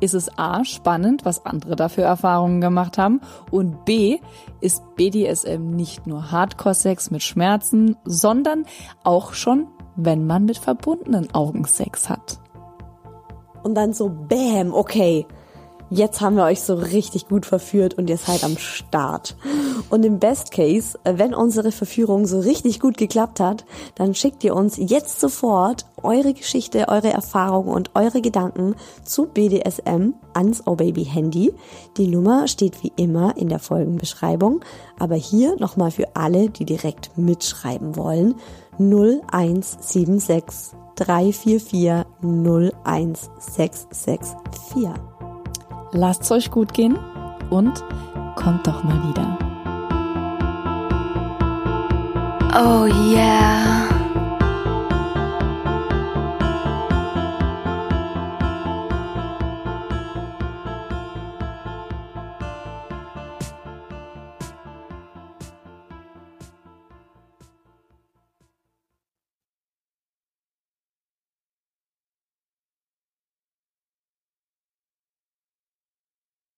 Speaker 2: ist es A, spannend, was andere dafür Erfahrungen gemacht haben und B, ist BDSM nicht nur Hardcore-Sex mit Schmerzen, sondern auch schon, wenn man mit verbundenen Augen Sex hat
Speaker 1: und dann so, bam, okay, jetzt haben wir euch so richtig gut verführt und ihr seid am Start. Und im Best Case, wenn unsere Verführung so richtig gut geklappt hat, dann schickt ihr uns jetzt sofort eure Geschichte, eure Erfahrungen und eure Gedanken zu BDSM ans Oh Baby Handy. Die Nummer steht wie immer in der Folgenbeschreibung, aber hier nochmal für alle, die direkt mitschreiben wollen, 0176 344 01664.
Speaker 2: Lasst's euch gut gehen und kommt doch mal wieder.
Speaker 10: Oh yeah.